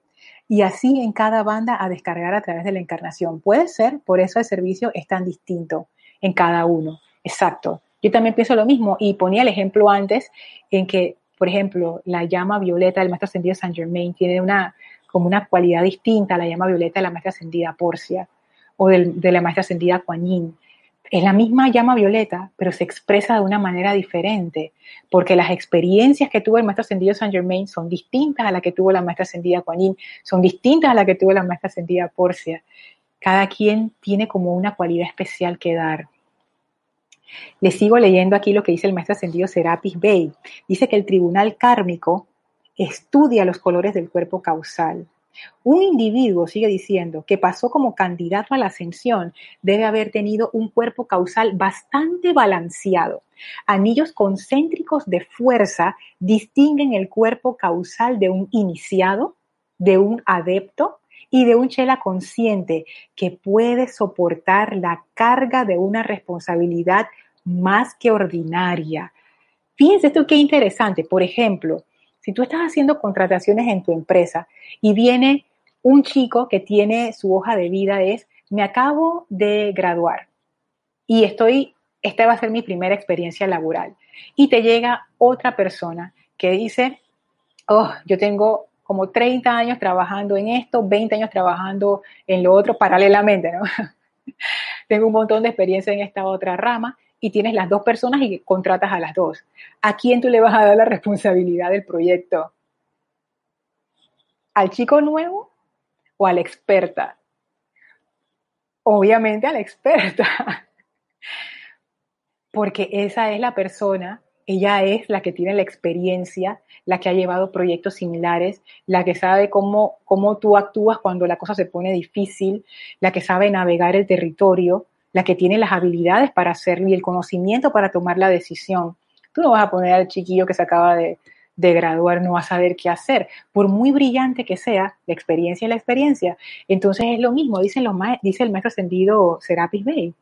Y así en cada banda a descargar a través de la encarnación. Puede ser, por eso el servicio es tan distinto en cada uno. Exacto. Yo también pienso lo mismo y ponía el ejemplo antes en que por ejemplo, la llama violeta del maestro ascendido Saint Germain tiene una, como una cualidad distinta a la llama violeta de la maestra ascendida Porcia o de la maestra ascendida Kuan Yin. Es la misma llama violeta, pero se expresa de una manera diferente, porque las experiencias que tuvo el maestro ascendido Saint Germain son distintas a las que tuvo la maestra ascendida Kuan Yin, son distintas a las que tuvo la maestra ascendida Porcia. Cada quien tiene como una cualidad especial que dar. Le sigo leyendo aquí lo que dice el maestro ascendido Serapis Bey. Dice que el tribunal kármico estudia los colores del cuerpo causal. Un individuo, sigue diciendo, que pasó como candidato a la ascensión debe haber tenido un cuerpo causal bastante balanceado. Anillos concéntricos de fuerza distinguen el cuerpo causal de un iniciado, de un adepto y de un chela consciente que puede soportar la carga de una responsabilidad más que ordinaria. Fíjense esto qué interesante. Por ejemplo, si tú estás haciendo contrataciones en tu empresa y viene un chico que tiene su hoja de vida es, me acabo de graduar y estoy, esta va a ser mi primera experiencia laboral. Y te llega otra persona que dice, oh, yo tengo como 30 años trabajando en esto, 20 años trabajando en lo otro paralelamente, ¿no? Tengo un montón de experiencia en esta otra rama y tienes las dos personas y contratas a las dos. ¿A quién tú le vas a dar la responsabilidad del proyecto? ¿Al chico nuevo o a la experta? Obviamente a la experta, porque esa es la persona ella es la que tiene la experiencia, la que ha llevado proyectos similares, la que sabe cómo, cómo tú actúas cuando la cosa se pone difícil, la que sabe navegar el territorio, la que tiene las habilidades para hacerlo y el conocimiento para tomar la decisión. Tú no vas a poner al chiquillo que se acaba de, graduar, no va a saber qué hacer. Por muy brillante que sea, la experiencia es la experiencia. Entonces es lo mismo, dice el maestro ascendido Serapis Bey.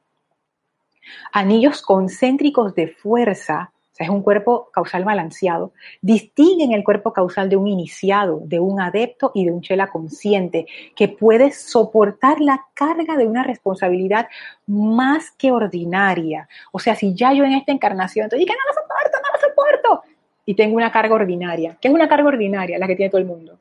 Anillos concéntricos de fuerza es un cuerpo causal balanceado, distinguen el cuerpo causal de un iniciado, de un adepto y de un chela consciente, que puede soportar la carga de una responsabilidad más que ordinaria. O sea, si ya yo en esta encarnación, te digo, no lo soporto, no lo soporto, y tengo una carga ordinaria. ¿Qué es una carga ordinaria? La que tiene todo el mundo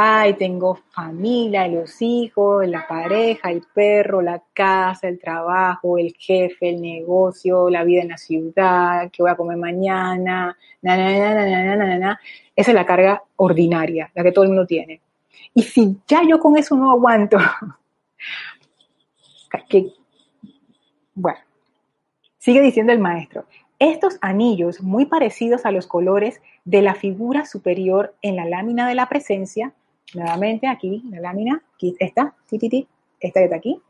ay, tengo familia, los hijos, la pareja, el perro, la casa, el trabajo, el jefe, el negocio, la vida en la ciudad, que voy a comer mañana, na, na, na, na, na, Esa es la carga ordinaria, la que todo el mundo tiene. Y si ya yo con eso no aguanto, que, bueno, sigue diciendo el maestro, estos anillos, muy parecidos a los colores de la figura superior en la lámina de la presencia, Nuevamente aquí, la lámina, aquí está, esta aquí.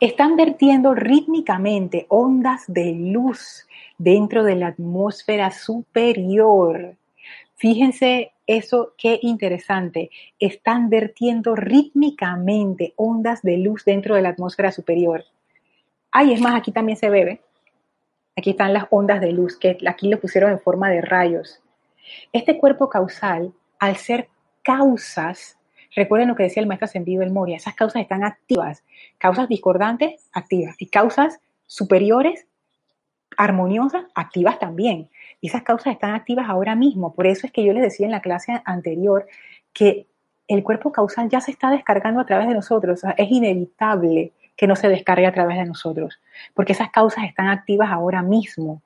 Están vertiendo rítmicamente ondas de luz dentro de la atmósfera superior. Fíjense eso, qué interesante. Están vertiendo rítmicamente ondas de luz dentro de la atmósfera superior. Ay, es más, aquí también se ve. Aquí están las ondas de luz, que aquí lo pusieron en forma de rayos. Este cuerpo causal, al ser causas, recuerden lo que decía el maestro ascendido El Moria, esas causas están activas, causas discordantes, activas, y causas superiores, armoniosas, activas también. Y esas causas están activas ahora mismo. Por eso es que yo les decía en la clase anterior que el cuerpo causal ya se está descargando a través de nosotros. es inevitable que no se descargue a través de nosotros, porque esas causas están activas ahora mismo.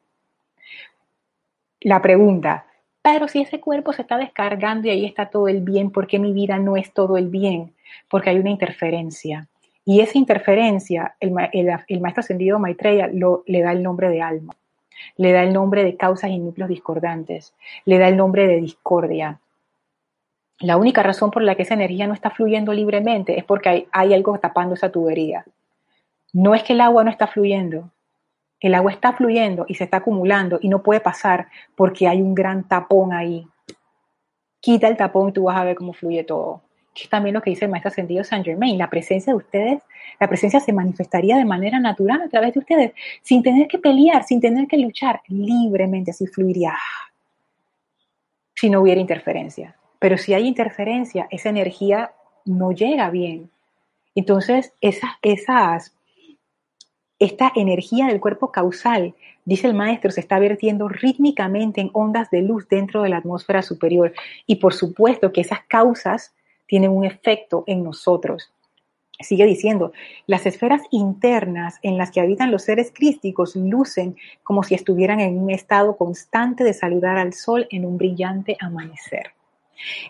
La pregunta, pero si ese cuerpo se está descargando y ahí está todo el bien, ¿por qué mi vida no es todo el bien? Porque hay una interferencia. Y esa interferencia, el, maestro ascendido Maitreya lo, le da el nombre de alma, le da el nombre de causas y núcleos discordantes, le da el nombre de discordia. La única razón por la que esa energía no está fluyendo libremente es porque hay, hay algo tapando esa tubería. No es que el agua no está fluyendo, el agua está fluyendo y se está acumulando y no puede pasar porque hay un gran tapón ahí. Quita el tapón y tú vas a ver cómo fluye todo. Que es también lo que dice el maestro ascendido Saint Germain. La presencia de ustedes, la presencia se manifestaría de manera natural a través de ustedes, sin tener que pelear, sin tener que luchar, libremente, así fluiría. Si no hubiera interferencia. Pero si hay interferencia, esa energía no llega bien. Entonces, esas, esas esta energía del cuerpo causal, dice el maestro, se está vertiendo rítmicamente en ondas de luz dentro de la atmósfera superior. Y por supuesto que esas causas tienen un efecto en nosotros. Sigue diciendo, las esferas internas en las que habitan los seres crísticos lucen como si estuvieran en un estado constante de saludar al sol en un brillante amanecer.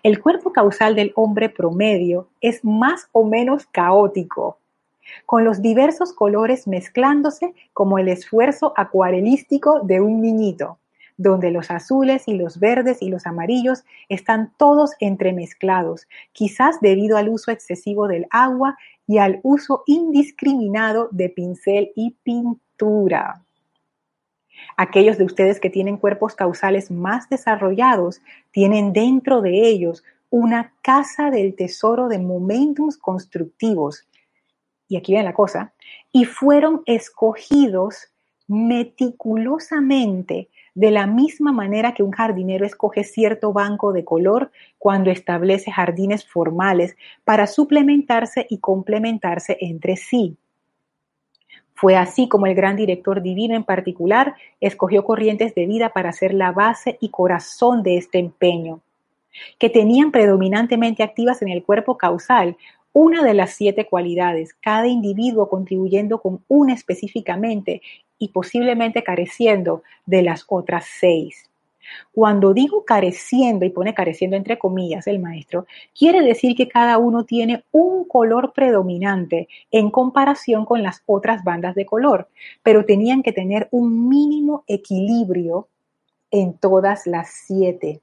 El cuerpo causal del hombre promedio es más o menos caótico, con los diversos colores mezclándose como el esfuerzo acuarelístico de un niñito, donde los azules y los verdes y los amarillos están todos entremezclados, quizás debido al uso excesivo del agua y al uso indiscriminado de pincel y pintura. Aquellos de ustedes que tienen cuerpos causales más desarrollados tienen dentro de ellos una casa del tesoro de momentos constructivos y aquí viene la cosa, y fueron escogidos meticulosamente de la misma manera que un jardinero escoge cierto banco de color cuando establece jardines formales para suplementarse y complementarse entre sí. Fue así como el gran director divino en particular escogió corrientes de vida para ser la base y corazón de este empeño, que tenían predominantemente activas en el cuerpo causal una de las siete cualidades, cada individuo contribuyendo con una específicamente y posiblemente careciendo de las otras seis. Cuando digo careciendo, y pone careciendo entre comillas el maestro, quiere decir que cada uno tiene un color predominante en comparación con las otras bandas de color, pero tenían que tener un mínimo equilibrio en todas las siete.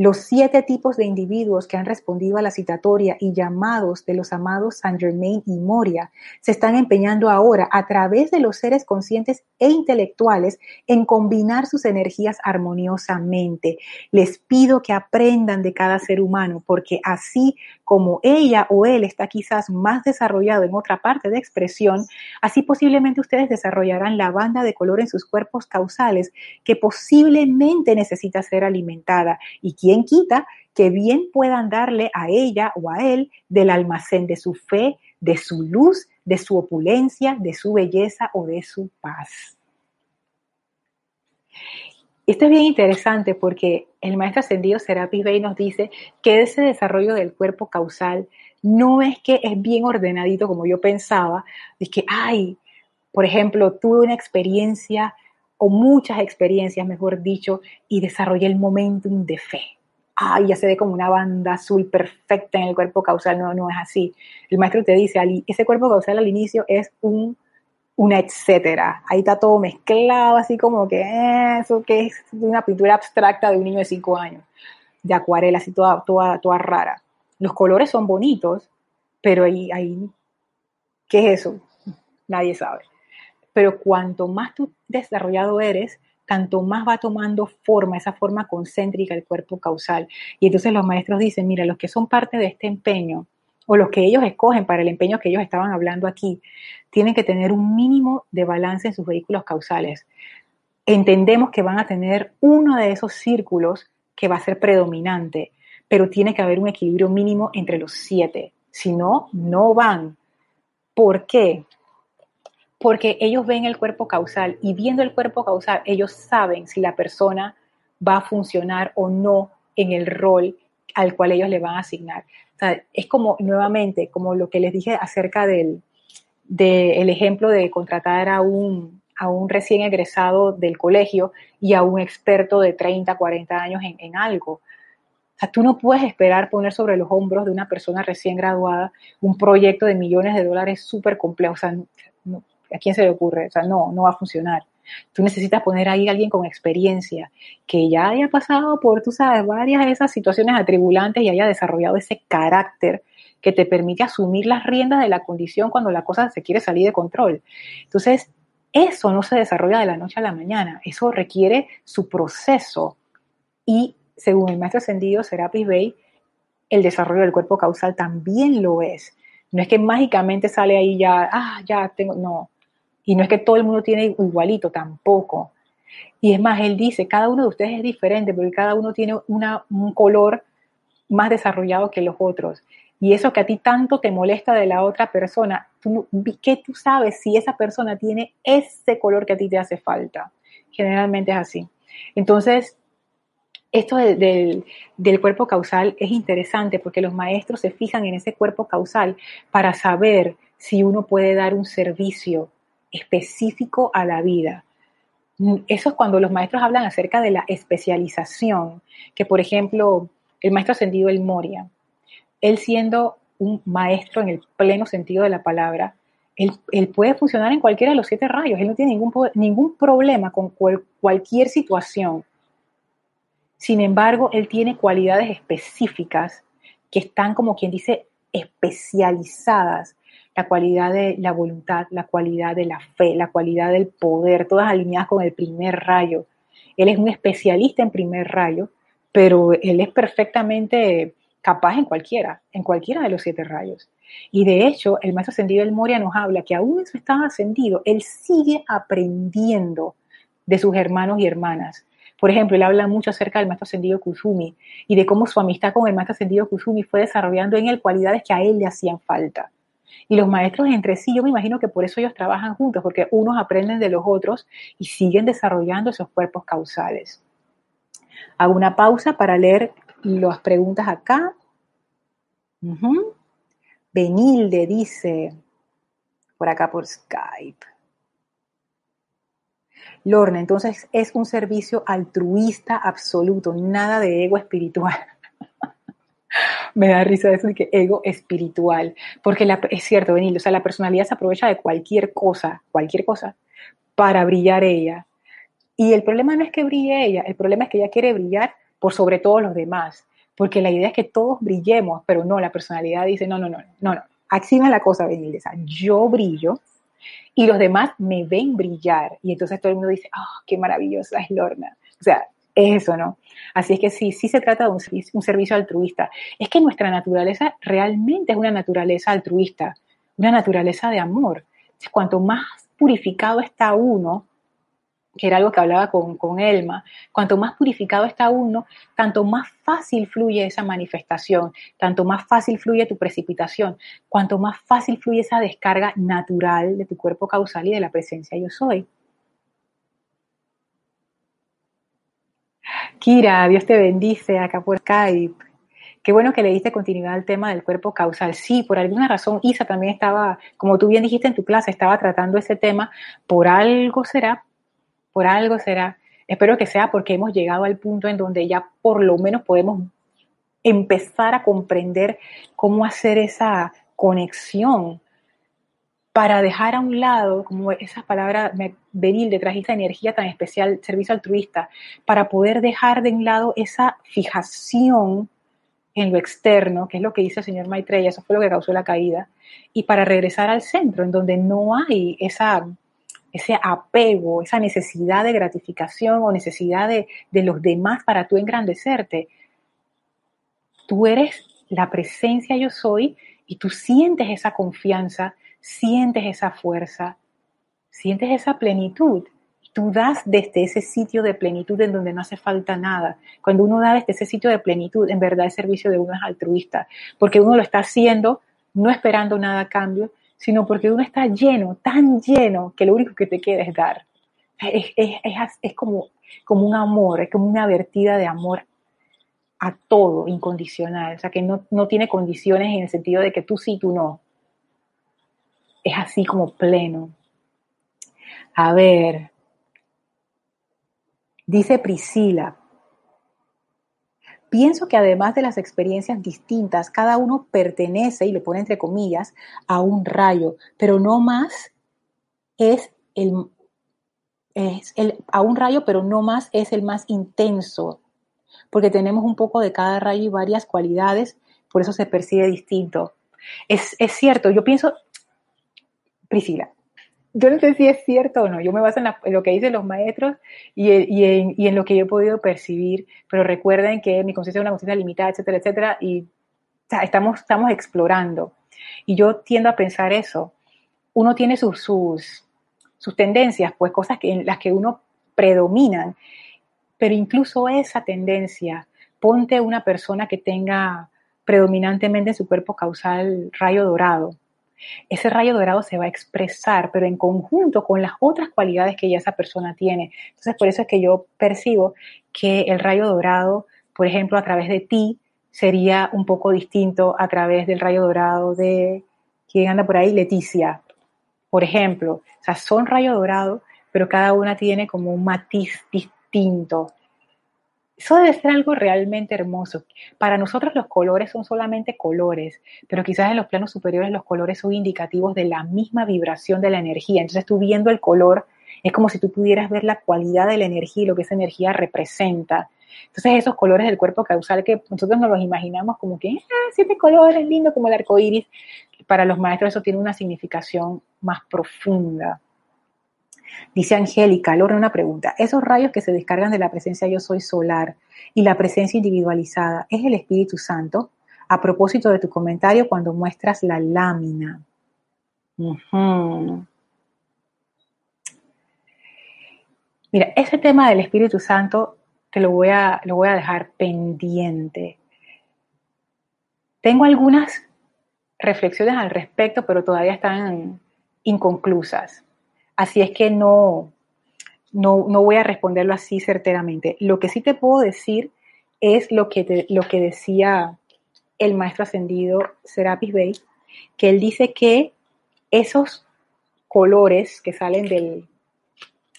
Los siete tipos de individuos que han respondido a la citatoria y llamados de los amados Saint Germain y Moria se están empeñando ahora a través de los seres conscientes e intelectuales en combinar sus energías armoniosamente. Les pido que aprendan de cada ser humano porque así como ella o él está quizás más desarrollado en otra parte de expresión, así posiblemente ustedes desarrollarán la banda de color en sus cuerpos causales que posiblemente necesita ser alimentada y ¿Quién quita que bien puedan darle a ella o a él del almacén de su fe, de su luz, de su opulencia, de su belleza o de su paz? Esto es bien interesante porque el maestro ascendido Serapis Bey nos dice que ese desarrollo del cuerpo causal no es que es bien ordenadito como yo pensaba, es que, ay, por ejemplo, tuve una experiencia o muchas experiencias, mejor dicho, y desarrollé el momentum de fe ay, ya se ve como una banda azul perfecta en el cuerpo causal. No, no es así. El maestro te dice, ese cuerpo causal al inicio es un, una etcétera. Ahí está todo mezclado, así como que eh, eso que es una pintura abstracta de un niño de cinco años, de acuarela, así toda, toda, toda rara. Los colores son bonitos, pero ahí, ahí, ¿qué es eso? Nadie sabe. Pero cuanto más tú desarrollado eres, tanto más va tomando forma, esa forma concéntrica el cuerpo causal. Y entonces los maestros dicen, mira, los que son parte de este empeño, o los que ellos escogen para el empeño que ellos estaban hablando aquí, tienen que tener un mínimo de balance en sus vehículos causales. Entendemos que van a tener uno de esos círculos que va a ser predominante, pero tiene que haber un equilibrio mínimo entre los siete. Si no, no van. ¿Por qué? Porque ellos ven el cuerpo causal y viendo el cuerpo causal, ellos saben si la persona va a funcionar o no en el rol al cual ellos le van a asignar. O sea, es como, nuevamente, como lo que les dije acerca del, ejemplo de contratar a un, a un recién egresado del colegio y a un experto de 30, 40 años en, en algo. O sea, tú no puedes esperar poner sobre los hombros de una persona recién graduada un proyecto de millones de dólares súper complejo. O sea, no, ¿A quién se le ocurre? O sea, no, no va a funcionar. Tú necesitas poner ahí a alguien con experiencia, que ya haya pasado por, tú sabes, varias de esas situaciones atribulantes y haya desarrollado ese carácter que te permite asumir las riendas de la condición cuando la cosa se quiere salir de control. Entonces, eso no se desarrolla de la noche a la mañana, eso requiere su proceso y, según el maestro ascendido Serapis Bey, el desarrollo del cuerpo causal también lo es. No es que mágicamente sale ahí ya, ah, ya tengo, no. Y no es que todo el mundo tiene igualito, tampoco. Y es más, él dice, cada uno de ustedes es diferente, porque cada uno tiene un color más desarrollado que los otros. Y eso que a ti tanto te molesta de la otra persona, tú, ¿qué tú sabes si esa persona tiene ese color que a ti te hace falta? Generalmente es así. Entonces, esto del cuerpo causal es interesante porque los maestros se fijan en ese cuerpo causal para saber si uno puede dar un servicio específico a la vida. Mm, eso es cuando los maestros hablan acerca de la especialización, que por ejemplo, el maestro ascendido El Moria, él siendo un maestro en el pleno sentido de la palabra, él, puede funcionar en cualquiera de los siete rayos, él no tiene ningún, ningún problema con cualquier situación. Sin embargo, él tiene cualidades específicas que están, como quien dice, especializadas la cualidad de la voluntad, la cualidad de la fe, la cualidad del poder, todas alineadas con el primer rayo. Él es un especialista en primer rayo, pero él es perfectamente capaz en cualquiera, en cualquiera de los siete rayos. Y de hecho, el maestro ascendido del Moria nos habla que aún en su estado ascendido, él sigue aprendiendo de sus hermanos y hermanas. Por ejemplo, él habla mucho acerca del maestro ascendido Kusumi y de cómo su amistad con el maestro ascendido Kusumi fue desarrollando en él cualidades que a él le hacían falta. Y los maestros entre sí, yo me imagino que por eso ellos trabajan juntos, porque unos aprenden de los otros y siguen desarrollando esos cuerpos causales. Hago una pausa para leer las preguntas acá. Benilde dice, por acá por Skype. Lorna, entonces es un servicio altruista absoluto, nada de ego espiritual. Me da risa eso de que ego espiritual, porque es cierto, Benil, o sea, la personalidad se aprovecha de cualquier cosa, cualquier cosa, para brillar ella. Y el problema no es que brille ella, el problema es que ella quiere brillar por sobre todos los demás, porque la idea es que todos brillemos, pero no, la personalidad dice, no, no, no, no, no, así no la cosa, Benilde, yo brillo y los demás me ven brillar, y entonces todo el mundo dice, oh, qué maravillosa es Lorna, o sea, es eso, ¿no? Así es que sí, sí se trata de un servicio, altruista. Es que nuestra naturaleza realmente es una naturaleza altruista, una naturaleza de amor. Cuanto más purificado está uno, que era algo que hablaba con, con, Elma, cuanto más purificado está uno, tanto más fácil fluye esa manifestación, tanto más fácil fluye tu precipitación, cuanto más fácil fluye esa descarga natural de tu cuerpo causal y de la presencia yo soy. Kira, Dios te bendice acá por Skype. Qué bueno que le diste continuidad al tema del cuerpo causal. Sí, por alguna razón Isa también estaba, como tú bien dijiste en tu clase, estaba tratando ese tema. Por algo será, por algo será. Espero que sea porque hemos llegado al punto en donde ya por lo menos podemos empezar a comprender cómo hacer esa conexión para dejar a un lado, como esa palabra venir detrás de esa energía tan especial, servicio altruista, para poder dejar de un lado esa fijación en lo externo, que es lo que dice el señor Maitreya, eso fue lo que causó la caída, y para regresar al centro, en donde no hay esa, ese apego, esa necesidad de gratificación o necesidad de, de los demás para tú engrandecerte. Tú eres la presencia yo soy y tú sientes esa confianza, sientes esa fuerza, sientes esa plenitud tú das desde ese sitio de plenitud en donde no hace falta nada. Cuando uno da desde ese sitio de plenitud, en verdad el servicio de uno es altruista, porque uno lo está haciendo no esperando nada a cambio, sino porque uno está lleno, tan lleno, que lo único que te queda es dar. Es, como, como un amor, es como una vertida de amor a todo, incondicional. O sea, que no, no tiene condiciones en el sentido de que tú sí, tú no. Es así como pleno. A ver, Dice Priscila, pienso que además de las experiencias distintas, cada uno pertenece, y le pone entre comillas, a un rayo, pero no más es el, es el, a un rayo, pero no más es el más intenso, porque tenemos un poco de cada rayo y varias cualidades, por eso se percibe distinto. Es, es cierto, yo pienso, Priscila, yo no sé si es cierto o no, yo me baso en, lo que dicen los maestros y, en, lo que yo he podido percibir, pero recuerden que mi conciencia es una conciencia limitada, etcétera, etcétera, y estamos, estamos explorando. Y yo tiendo a pensar eso. Uno tiene sus, sus, sus tendencias, pues cosas que, en las que uno predominan, pero incluso esa tendencia, ponte una persona que tenga predominantemente en su cuerpo causal rayo dorado, ese rayo dorado se va a expresar, pero en conjunto con las otras cualidades que ya esa persona tiene. Entonces, por eso es que yo percibo que el rayo dorado, por ejemplo, a través de ti, sería un poco distinto a través del rayo dorado de quien anda por ahí, Leticia, por ejemplo. O sea, son rayo dorado, pero cada una tiene como un matiz distinto. Eso debe ser algo realmente hermoso. Para nosotros los colores son solamente colores, pero quizás en los planos superiores los colores son indicativos de la misma vibración de la energía. Entonces tú viendo el color es como si tú pudieras ver la cualidad de la energía y lo que esa energía representa. Entonces esos colores del cuerpo causal que nosotros nos los imaginamos como que, ah, siete colores, lindo como el arco iris, para los maestros eso tiene una significación más profunda. Dice Angélica, Lorna, una pregunta. Esos rayos que se descargan de la presencia yo soy solar y la presencia individualizada, ¿es el Espíritu Santo? A propósito de tu comentario cuando muestras la lámina. Mira, ese tema del Espíritu Santo te lo voy, a, lo voy a dejar pendiente. Tengo algunas reflexiones al respecto, pero todavía están inconclusas. Así es que no, no, voy a responderlo así certeramente. Lo que sí te puedo decir es lo que, lo que decía el maestro ascendido Serapis Bey, que él dice que esos colores que salen del,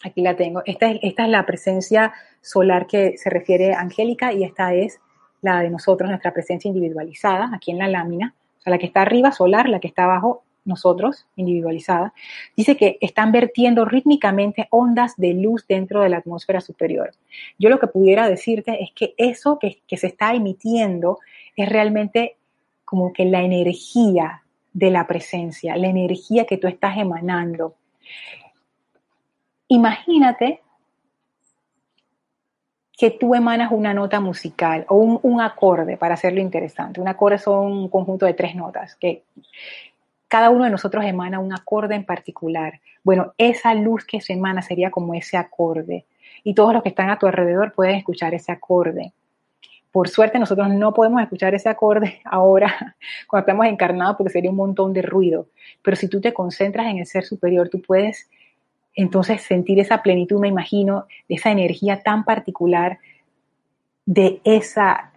aquí la tengo, esta es, esta es la presencia solar que se refiere a Angélica y esta es la de nosotros, nuestra presencia individualizada, aquí en la lámina, o sea, la que está arriba solar, la que está abajo nosotros, individualizada, dice que están vertiendo rítmicamente ondas de luz dentro de la atmósfera superior. Yo lo que pudiera decirte es que eso que, se está emitiendo es realmente como que la energía de la presencia, la energía que tú estás emanando. Imagínate que tú emanas una nota musical o un, acorde, para hacerlo interesante. Un acorde son un conjunto de tres notas, que cada uno de nosotros emana un acorde en particular. Bueno, esa luz que se emana sería como ese acorde. Y todos los que están a tu alrededor pueden escuchar ese acorde. Por suerte nosotros no podemos escuchar ese acorde ahora cuando estamos encarnados porque sería un montón de ruido. Pero si tú te concentras en el ser superior, tú puedes entonces sentir esa plenitud, me imagino, de esa energía tan particular, de esa,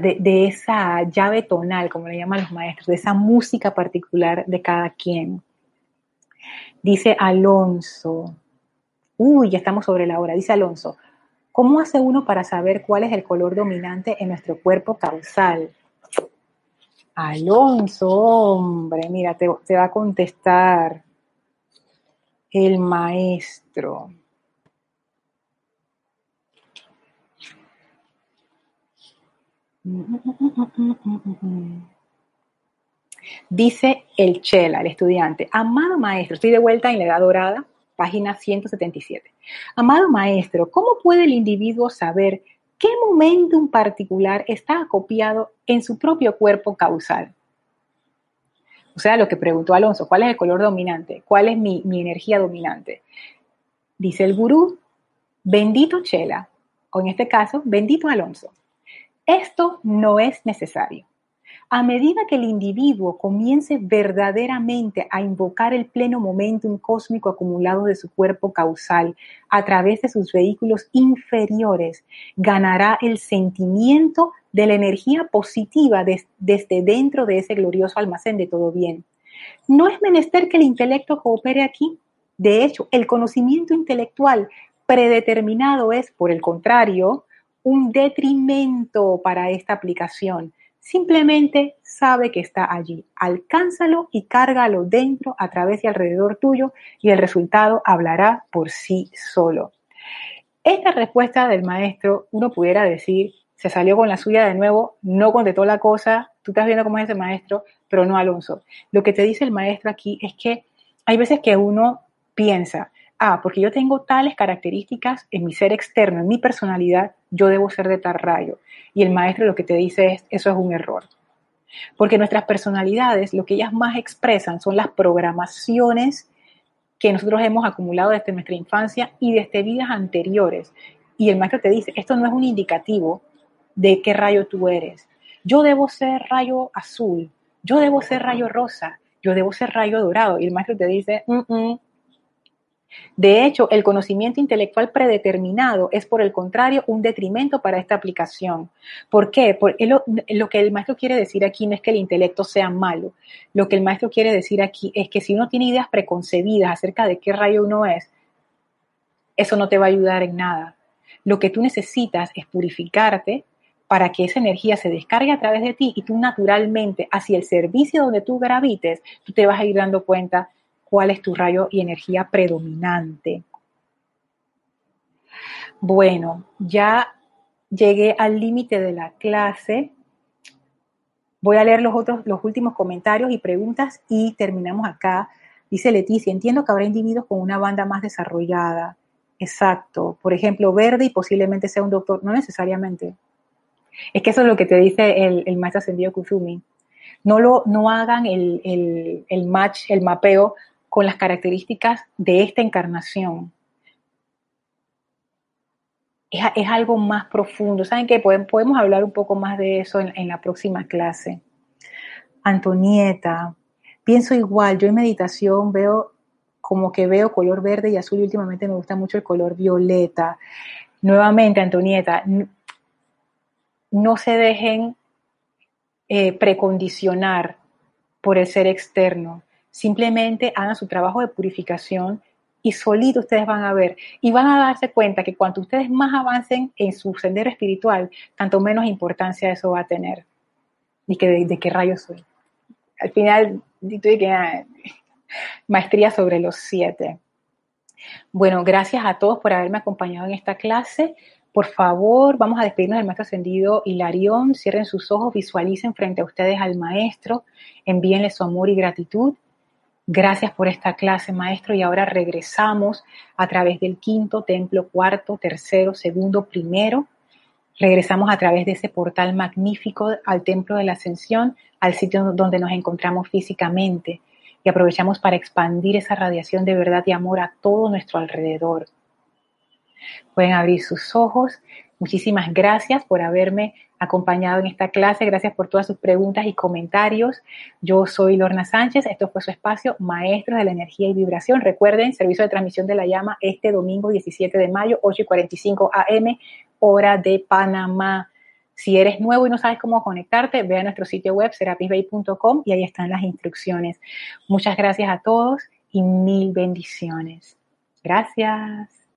de, esa llave tonal, como le llaman los maestros, de esa música particular de cada quien. Dice Alonso, uy, ya estamos sobre la hora, dice Alonso, ¿cómo hace uno para saber cuál es el color dominante en nuestro cuerpo causal? Alonso, hombre, mira, te, va a contestar el maestro. Dice el Chela, el estudiante, amado maestro, estoy de vuelta en la edad dorada, página 177. Amado maestro, ¿cómo puede el individuo saber qué momento en particular está acopiado en su propio cuerpo causal? O sea, lo que preguntó Alonso, ¿cuál es el color dominante? ¿Cuál es mi, energía dominante? Dice el gurú, bendito Chela, o en este caso, bendito Alonso. Esto no es necesario. A medida que el individuo comience verdaderamente a invocar el pleno momentum cósmico acumulado de su cuerpo causal a través de sus vehículos inferiores, ganará el sentimiento de la energía positiva desde dentro de ese glorioso almacén de todo bien. No es menester que el intelecto coopere aquí. De hecho, el conocimiento intelectual predeterminado es, por el contrario, un detrimento para esta aplicación. Simplemente sabe que está allí. Alcánzalo y cárgalo dentro, a través y alrededor tuyo y el resultado hablará por sí solo. Esta respuesta del maestro, uno pudiera decir, se salió con la suya de nuevo, no contestó la cosa, tú estás viendo cómo es ese maestro, pero no Alonso. Lo que te dice el maestro aquí es que hay veces que uno piensa, ah, porque yo tengo tales características en mi ser externo, en mi personalidad, yo debo ser de tal rayo. Y el maestro lo que te dice es, eso es un error. Porque nuestras personalidades, lo que ellas más expresan son las programaciones que nosotros hemos acumulado desde nuestra infancia y desde vidas anteriores. Y el maestro te dice, esto no es un indicativo de qué rayo tú eres. Yo debo ser rayo azul, yo debo ser rayo rosa, yo debo ser rayo dorado. Y el maestro te dice, de hecho, el conocimiento intelectual predeterminado es, por el contrario, un detrimento para esta aplicación. ¿Por qué? Porque lo, lo, que el maestro quiere decir aquí no es que el intelecto sea malo. Lo que el maestro quiere decir aquí es que si uno tiene ideas preconcebidas acerca de qué rayo uno es, eso no te va a ayudar en nada. Lo que tú necesitas es purificarte para que esa energía se descargue a través de ti y tú naturalmente, hacia el servicio donde tú gravites, tú te vas a ir dando cuenta cuál es tu rayo y energía predominante. Bueno, ya llegué al límite de la clase. Voy a leer los otros, los últimos comentarios y preguntas y terminamos acá. Dice Leticia, entiendo que habrá individuos con una banda más desarrollada. Exacto. Por ejemplo, verde y posiblemente sea un doctor. No necesariamente. Es que eso es lo que te dice el, el maestro ascendido Kuzumi. No, lo, no hagan el, el, match, el mapeo con las características de esta encarnación. Es, algo más profundo. ¿Saben qué? Podemos, hablar un poco más de eso en, en, la próxima clase. Antonieta, pienso igual. Yo en meditación veo como que veo color verde y azul y últimamente me gusta mucho el color violeta. Nuevamente, Antonieta, no se dejen eh, precondicionar por el ser externo. Simplemente hagan su trabajo de purificación y solito ustedes van a ver y van a darse cuenta que cuanto ustedes más avancen en su sendero espiritual, tanto menos importancia eso va a tener. Y que de, qué rayos soy. Al final que, maestría sobre los siete. Bueno, gracias a todos por haberme acompañado en esta clase. Por favor, vamos a despedirnos del maestro ascendido Hilarión. Cierren sus ojos, visualicen frente a ustedes al maestro, envíenle su amor y gratitud. Gracias por esta clase, maestro. Y ahora regresamos a través del quinto templo, cuarto, tercero, segundo, primero. Regresamos a través de ese portal magnífico al templo de la ascensión, al sitio donde nos encontramos físicamente y aprovechamos para expandir esa radiación de verdad y amor a todo nuestro alrededor. Pueden abrir sus ojos. Muchísimas gracias por haberme acompañado en esta clase. Gracias por todas sus preguntas y comentarios. Yo soy Lorna Sánchez. Esto fue su espacio Maestros de la Energía y Vibración. Recuerden, servicio de transmisión de la llama este domingo 17 de mayo, 8 y 45 AM, hora de Panamá. Si eres nuevo y no sabes cómo conectarte, ve a nuestro sitio web serapisbay.com y ahí están las instrucciones. Muchas gracias a todos y mil bendiciones. Gracias.